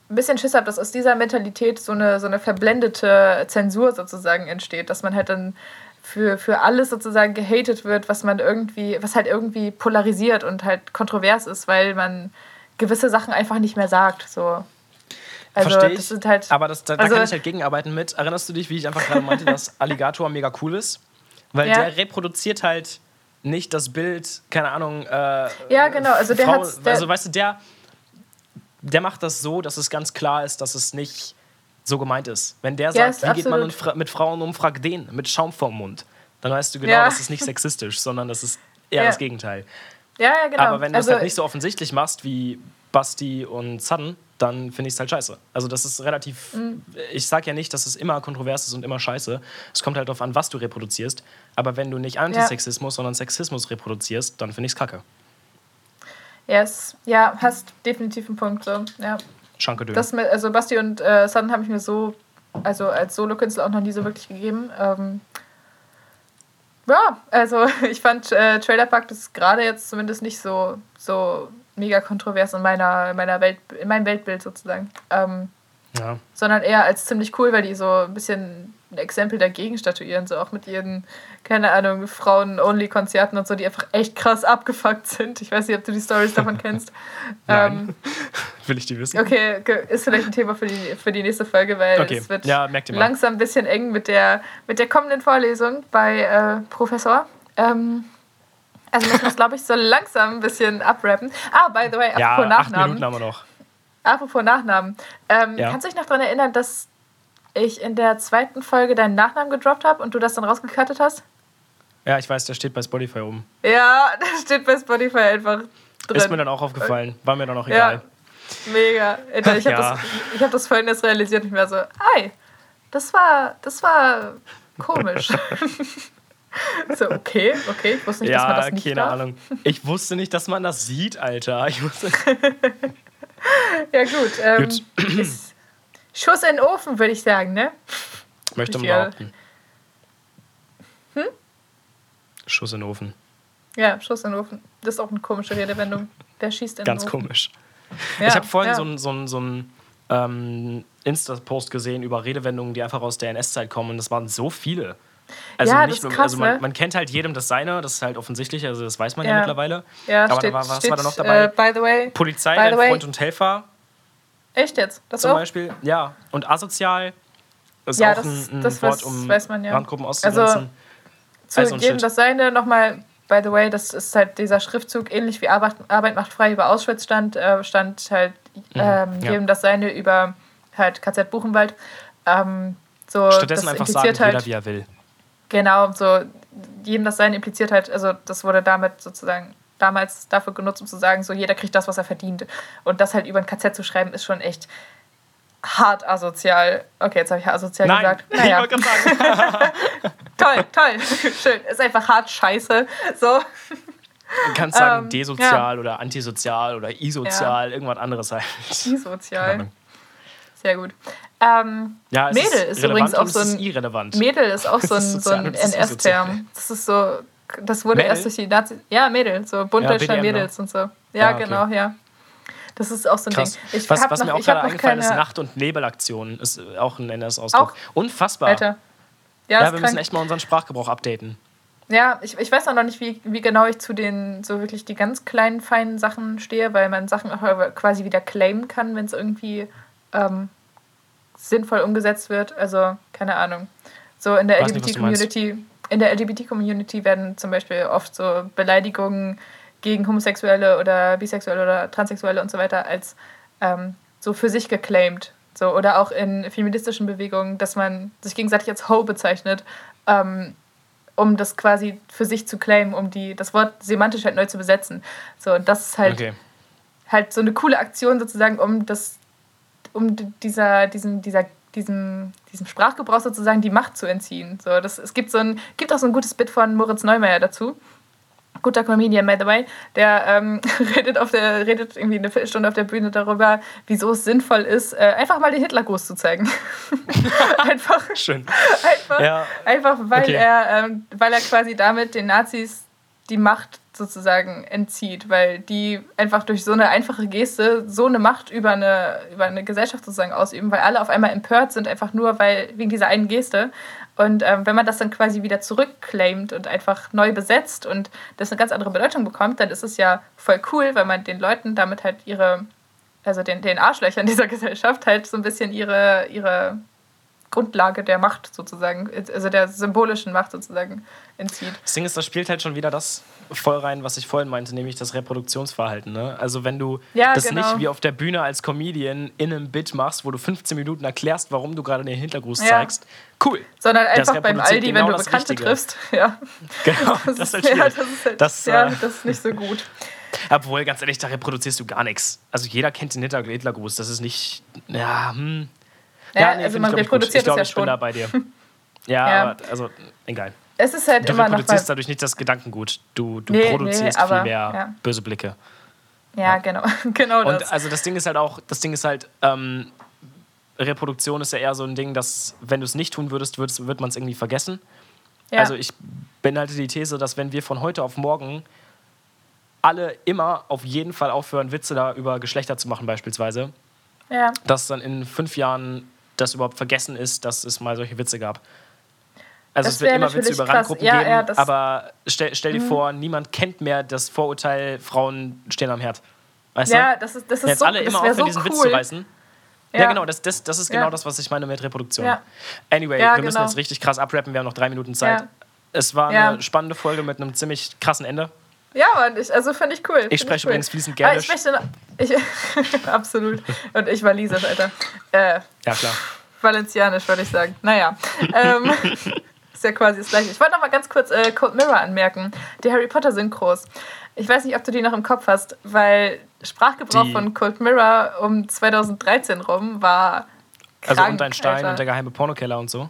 ein bisschen Schiss habe, dass aus dieser Mentalität so eine, so eine verblendete Zensur sozusagen entsteht, dass man halt dann für, für alles sozusagen gehatet wird, was man irgendwie, was halt irgendwie polarisiert und halt kontrovers ist, weil man gewisse Sachen einfach nicht mehr sagt. So. Also Verstehe ich. halt. aber das, da, da also- kann ich halt gegenarbeiten mit. Erinnerst du dich, wie ich einfach gerade meinte, dass Alligator mega cool ist? Weil Ja. der reproduziert halt nicht das Bild, keine Ahnung. Äh, Ja, genau, also der der- also weißt du, der, der macht das so, dass es ganz klar ist, dass es nicht so gemeint ist. Wenn der sagt, wie geht man mit Frauen um, frag den, mit Schaum vorm Mund, dann weißt du genau, Ja. das ist nicht sexistisch, sondern das ist eher Ja. das Gegenteil. Ja, ja, genau. Aber wenn du es also, halt nicht so offensichtlich machst wie Basti und Sudden, dann finde ich es halt scheiße. Also das ist relativ, Mhm. ich sage ja nicht, dass es immer kontrovers ist und immer scheiße. Es kommt halt darauf an, was du reproduzierst. Aber wenn du nicht Antisexismus, sondern Sexismus reproduzierst, dann finde ich es kacke. Yes. Ja, hast definitiv einen Punkt. So. Ja. Schanke Döner. Das mit, also Basti und äh, Sun habe ich mir so, also als Solokünstler auch noch nie so wirklich gegeben. Ähm, ja, also ich fand äh, Trailer Park das ist gerade jetzt zumindest nicht so, so mega kontrovers in meiner, in meiner Welt, in meinem Weltbild sozusagen. Ähm, ja. sondern eher als ziemlich cool, weil die so ein bisschen ein Exempel dagegen statuieren, so auch mit ihren, keine Ahnung, Frauen-Only-Konzerten und so, die einfach echt krass abgefuckt sind. Ich weiß nicht, ob du die Stories davon kennst. Nein. Will ich die wissen? Okay, ist vielleicht ein Thema für die, für die nächste Folge, weil Okay. es wird Ja, langsam ein bisschen eng mit der, mit der kommenden Vorlesung bei äh, Professor. Ähm, also müssen wir es, glaube ich, so langsam ein bisschen abrappen. Ah, by the way, Ja, apropos acht Nachnamen. Minuten haben wir noch. Apropos Nachnamen. Ähm, Ja. Kannst du dich noch daran erinnern, dass ich in der zweiten Folge deinen Nachnamen gedroppt habe und du das dann rausgekattet hast? Ja, ich weiß, der steht bei Spotify oben. Ja, das steht bei Spotify einfach drin. Ist mir dann auch aufgefallen. War mir dann auch egal. Ja, mega. Ich habe Ja. das, ich hab das vorhin erst realisiert und ich war so, ei, das war, das war komisch. so, okay, okay, ich wusste nicht, dass man Ja, das nicht keine darf. Ahnung. Ich wusste nicht, dass man das sieht, Alter. Ja gut, ähm, Gut. Schuss in den Ofen, würde ich sagen, ne? möchte man Ja. behaupten. Schuss in den Ofen. Ja, Schuss in den Ofen. Das ist auch eine komische Redewendung. Wer schießt in den Ganz Ofen? komisch. Ja, ich habe vorhin ja. so einen so so ähm, Insta-Post gesehen über Redewendungen, die einfach aus der NS-Zeit kommen. Und das waren so viele. Also, Ja, nicht das ist nur, krass, also man, ne? man kennt halt jedem das Seine, das ist halt offensichtlich, also das weiß man ja, Ja. mittlerweile. Ja, Aber steht, da war, was steht, war da noch dabei? Äh, by the way, Polizei, by dein Freund und Helfer echt jetzt? Das zum auch? Beispiel. Ja, und asozial ist Ja, auch das- ein, ein das Wort, um weiß man ja. Randgruppen Also, auszugrenzen. Zu Also und jedem Shit. das Seine nochmal, by the way, das ist halt dieser Schriftzug, ähnlich wie Arbeit, Arbeit macht frei über Auschwitz stand, äh, stand halt ähm, Mhm, ja. jedem das Seine über halt KZ Buchenwald. Ähm, so, Stattdessen einfach sagen, impliziert jeder halt, wie er will. Genau, so jedem das Seine impliziert halt, also das wurde damit sozusagen damals dafür genutzt, um zu sagen, so jeder kriegt das, was er verdient. Und das halt über ein KZ zu schreiben, ist schon echt hart asozial. Okay, jetzt habe ich asozial Nein, gesagt. ich Naja, wollte gerade sagen, toll, toll, schön. Ist einfach hart scheiße. So. du kannst sagen Ähm, desozial oder antisozial oder isozial, irgendwas anderes halt. Sozial. Sehr gut. Ähm, Ja, Mädel ist, relevant übrigens auch so ist ein. irrelevant. Mädel ist auch so ein, ist so ein ist. NS-Term. Das ist so. Das wurde Mädel? erst durch die Nazis. Ja, Mädel, so Bund Ja? Mädels und so. Ja, Ja, okay. genau, ja. Das ist auch so ein Krass. Ding. Ich was was noch, mir auch gerade noch eingefallen ist, keine, Nacht- und Nebelaktionen ist auch ein NS-Ausdruck. Unfassbar. Alter. Ja, Ja, ist wir müssen echt mal unseren Sprachgebrauch updaten. Ja, ich, ich weiß auch noch nicht, wie, wie genau ich zu den so wirklich die ganz kleinen, feinen Sachen stehe, weil man Sachen auch quasi wieder claimen kann, wenn es irgendwie ähm, sinnvoll umgesetzt wird. Also, keine Ahnung. So in der. LGBT-Community, in der LGBT-Community werden zum Beispiel oft so Beleidigungen gegen Homosexuelle oder Bisexuelle oder Transsexuelle und so weiter als ähm, so für sich geclaimed. So, oder auch in feministischen Bewegungen, dass man sich gegenseitig als Ho bezeichnet, ähm, um das quasi für sich zu claimen, um die, das Wort semantisch halt neu zu besetzen. So, und das ist halt, Okay. halt so eine coole Aktion sozusagen, um das, um dieser, diesem, dieser, diesem, diesem Sprachgebrauch sozusagen die Macht zu entziehen. So, das, es gibt, so ein, gibt auch so ein gutes Bit von Moritz Neumeier dazu. Guter Comedian, by the way, der ähm, redet, auf der, redet irgendwie eine Viertelstunde auf der Bühne darüber, wieso es sinnvoll ist, äh, einfach mal den Hitlergruß zu zeigen. einfach, Schön. einfach, Ja. einfach weil, Okay. er, ähm, weil er quasi damit den Nazis die Macht sozusagen entzieht, weil die einfach durch so eine einfache Geste so eine Macht über eine, über eine Gesellschaft sozusagen ausüben, weil alle auf einmal empört sind, einfach nur weil, wegen dieser einen Geste. Und ähm, wenn man das dann quasi wieder zurückclaimt und einfach neu besetzt und das eine ganz andere Bedeutung bekommt, dann ist es ja voll cool, weil man den Leuten damit halt ihre, also den, den Arschlöchern dieser Gesellschaft halt so ein bisschen ihre, ihre Grundlage der Macht sozusagen, also der symbolischen Macht sozusagen entzieht. Das Ding ist, das spielt halt schon wieder das voll rein, was ich vorhin meinte, nämlich das Reproduktionsverhalten. Ne? Also wenn du Ja, das genau. nicht wie auf der Bühne als Comedian in einem Bit machst, wo du 15 Minuten erklärst, warum du gerade den Hintergruß Ja. zeigst, cool. Sondern einfach beim Aldi, genau wenn du das Bekannte Richtige. triffst. Ja. Genau, das, Das, ist halt ja, das ist halt, Das, ja, äh, das ist nicht so gut. Obwohl, ganz ehrlich, da reproduzierst du gar nichts. Also jeder kennt den Hitlergruß. Das ist nicht. Ja, hm. Ja, also find man ich, glaub ich, reproduziert Ich es glaube, ja ich bin schon. da bei dir. Ja, Ja. aber also, egal. Es ist halt Du immer reproduzierst dadurch nicht das Gedankengut. Du, du Nee, nee, produzierst aber, viel mehr ja. böse Blicke. Ja, genau, genau Und das. also das Ding ist halt auch, das Ding ist halt, ähm, Reproduktion ist ja eher so ein Ding, dass wenn du es nicht tun würdest, würdest wird man es irgendwie vergessen. ja. Also ich bin halt die These, dass wenn wir von heute auf morgen alle immer auf jeden Fall aufhören, Witze da über Geschlechter zu machen beispielsweise, ja. dass dann in fünf Jahren das überhaupt vergessen ist, dass es mal solche Witze gab. Also Das es wird immer Witze über krass. Randgruppen Ja, geben, ja, Mhm. aber stell, stell dir vor, niemand kennt mehr das Vorurteil, Frauen stehen am Herd. Weißt ja, du? das ist, das ist jetzt so, alle immer aufhören, so diesen cool. Witz zu reißen. Ja, Ja. genau, das, das, das ist genau das, was ich meine mit Reproduktion. Anyway, wir müssen genau. jetzt richtig krass abrappen, wir haben noch drei Minuten Zeit. Es war eine spannende Folge mit einem ziemlich krassen Ende. Ja, Mann, ich, also finde ich cool. Ich spreche cool. übrigens fließend Aber Gälisch. Ich noch, ich, absolut. Und ich war Lisas, Alter. Äh, Ja, klar. Valencianisch, würde ich sagen. Naja. Ähm, ist ja quasi das gleiche. Ich wollte noch mal ganz kurz äh, Cold Mirror anmerken. Die Harry Potter Synchros. Ich weiß nicht, ob du die noch im Kopf hast, weil Sprachgebrauch Die- von Cold Mirror um 2013 rum war. Krank, Also und ein Stein Alter. und der geheime Pornokeller und so.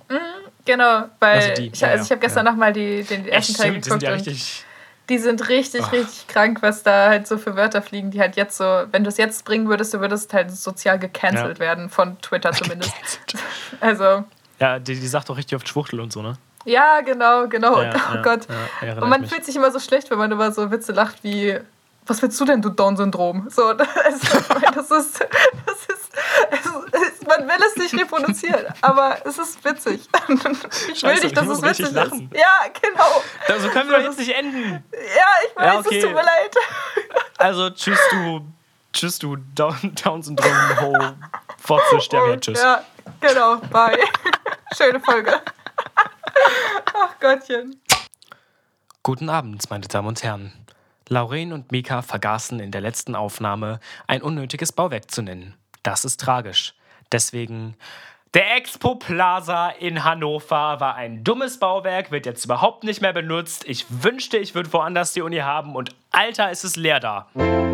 Genau, weil Also die, ich, ja, also ich habe gestern ja. noch mal die, den ersten Echt, Teil die sind geguckt ja richtig. Die sind richtig, richtig krank, was da halt so für Wörter fliegen, die halt jetzt so, wenn du es jetzt bringen würdest, du würdest halt sozial gecancelt Ja. werden, von Twitter zumindest. Also, Ja, die, die sagt doch richtig oft Schwuchtel und so, ne? ja, genau, genau. Ja, oh ja, Gott. Und man ich mich. fühlt sich immer so schlecht, wenn man über so Witze lacht wie, was willst du denn, du Down-Syndrom? So, das, ist- das ist, das ist, es ist, man will es nicht reproduzieren, aber es ist witzig. Ich will Scheiße, nicht, dass es witzig lachen. ist. Ja, genau. Da- So können wir jetzt nicht enden. Ja, ich weiß, Ja, okay. es tut mir leid. Also, tschüss, du. Tschüss, du Down- Down-Syndrom, ho, Fotze, sterb her, tschüss. Ja, genau, bye. Schöne Folge. Ach Gottchen. Guten Abend, meine Damen und Herren. Lauren und Mika vergaßen in der letzten Aufnahme, ein unnötiges Bauwerk zu nennen. Das ist tragisch. Deswegen. Der Expo Plaza in Hannover war ein dummes Bauwerk, wird jetzt überhaupt nicht mehr benutzt. Ich wünschte, ich würde woanders die Uni haben und Alter, ist es leer da.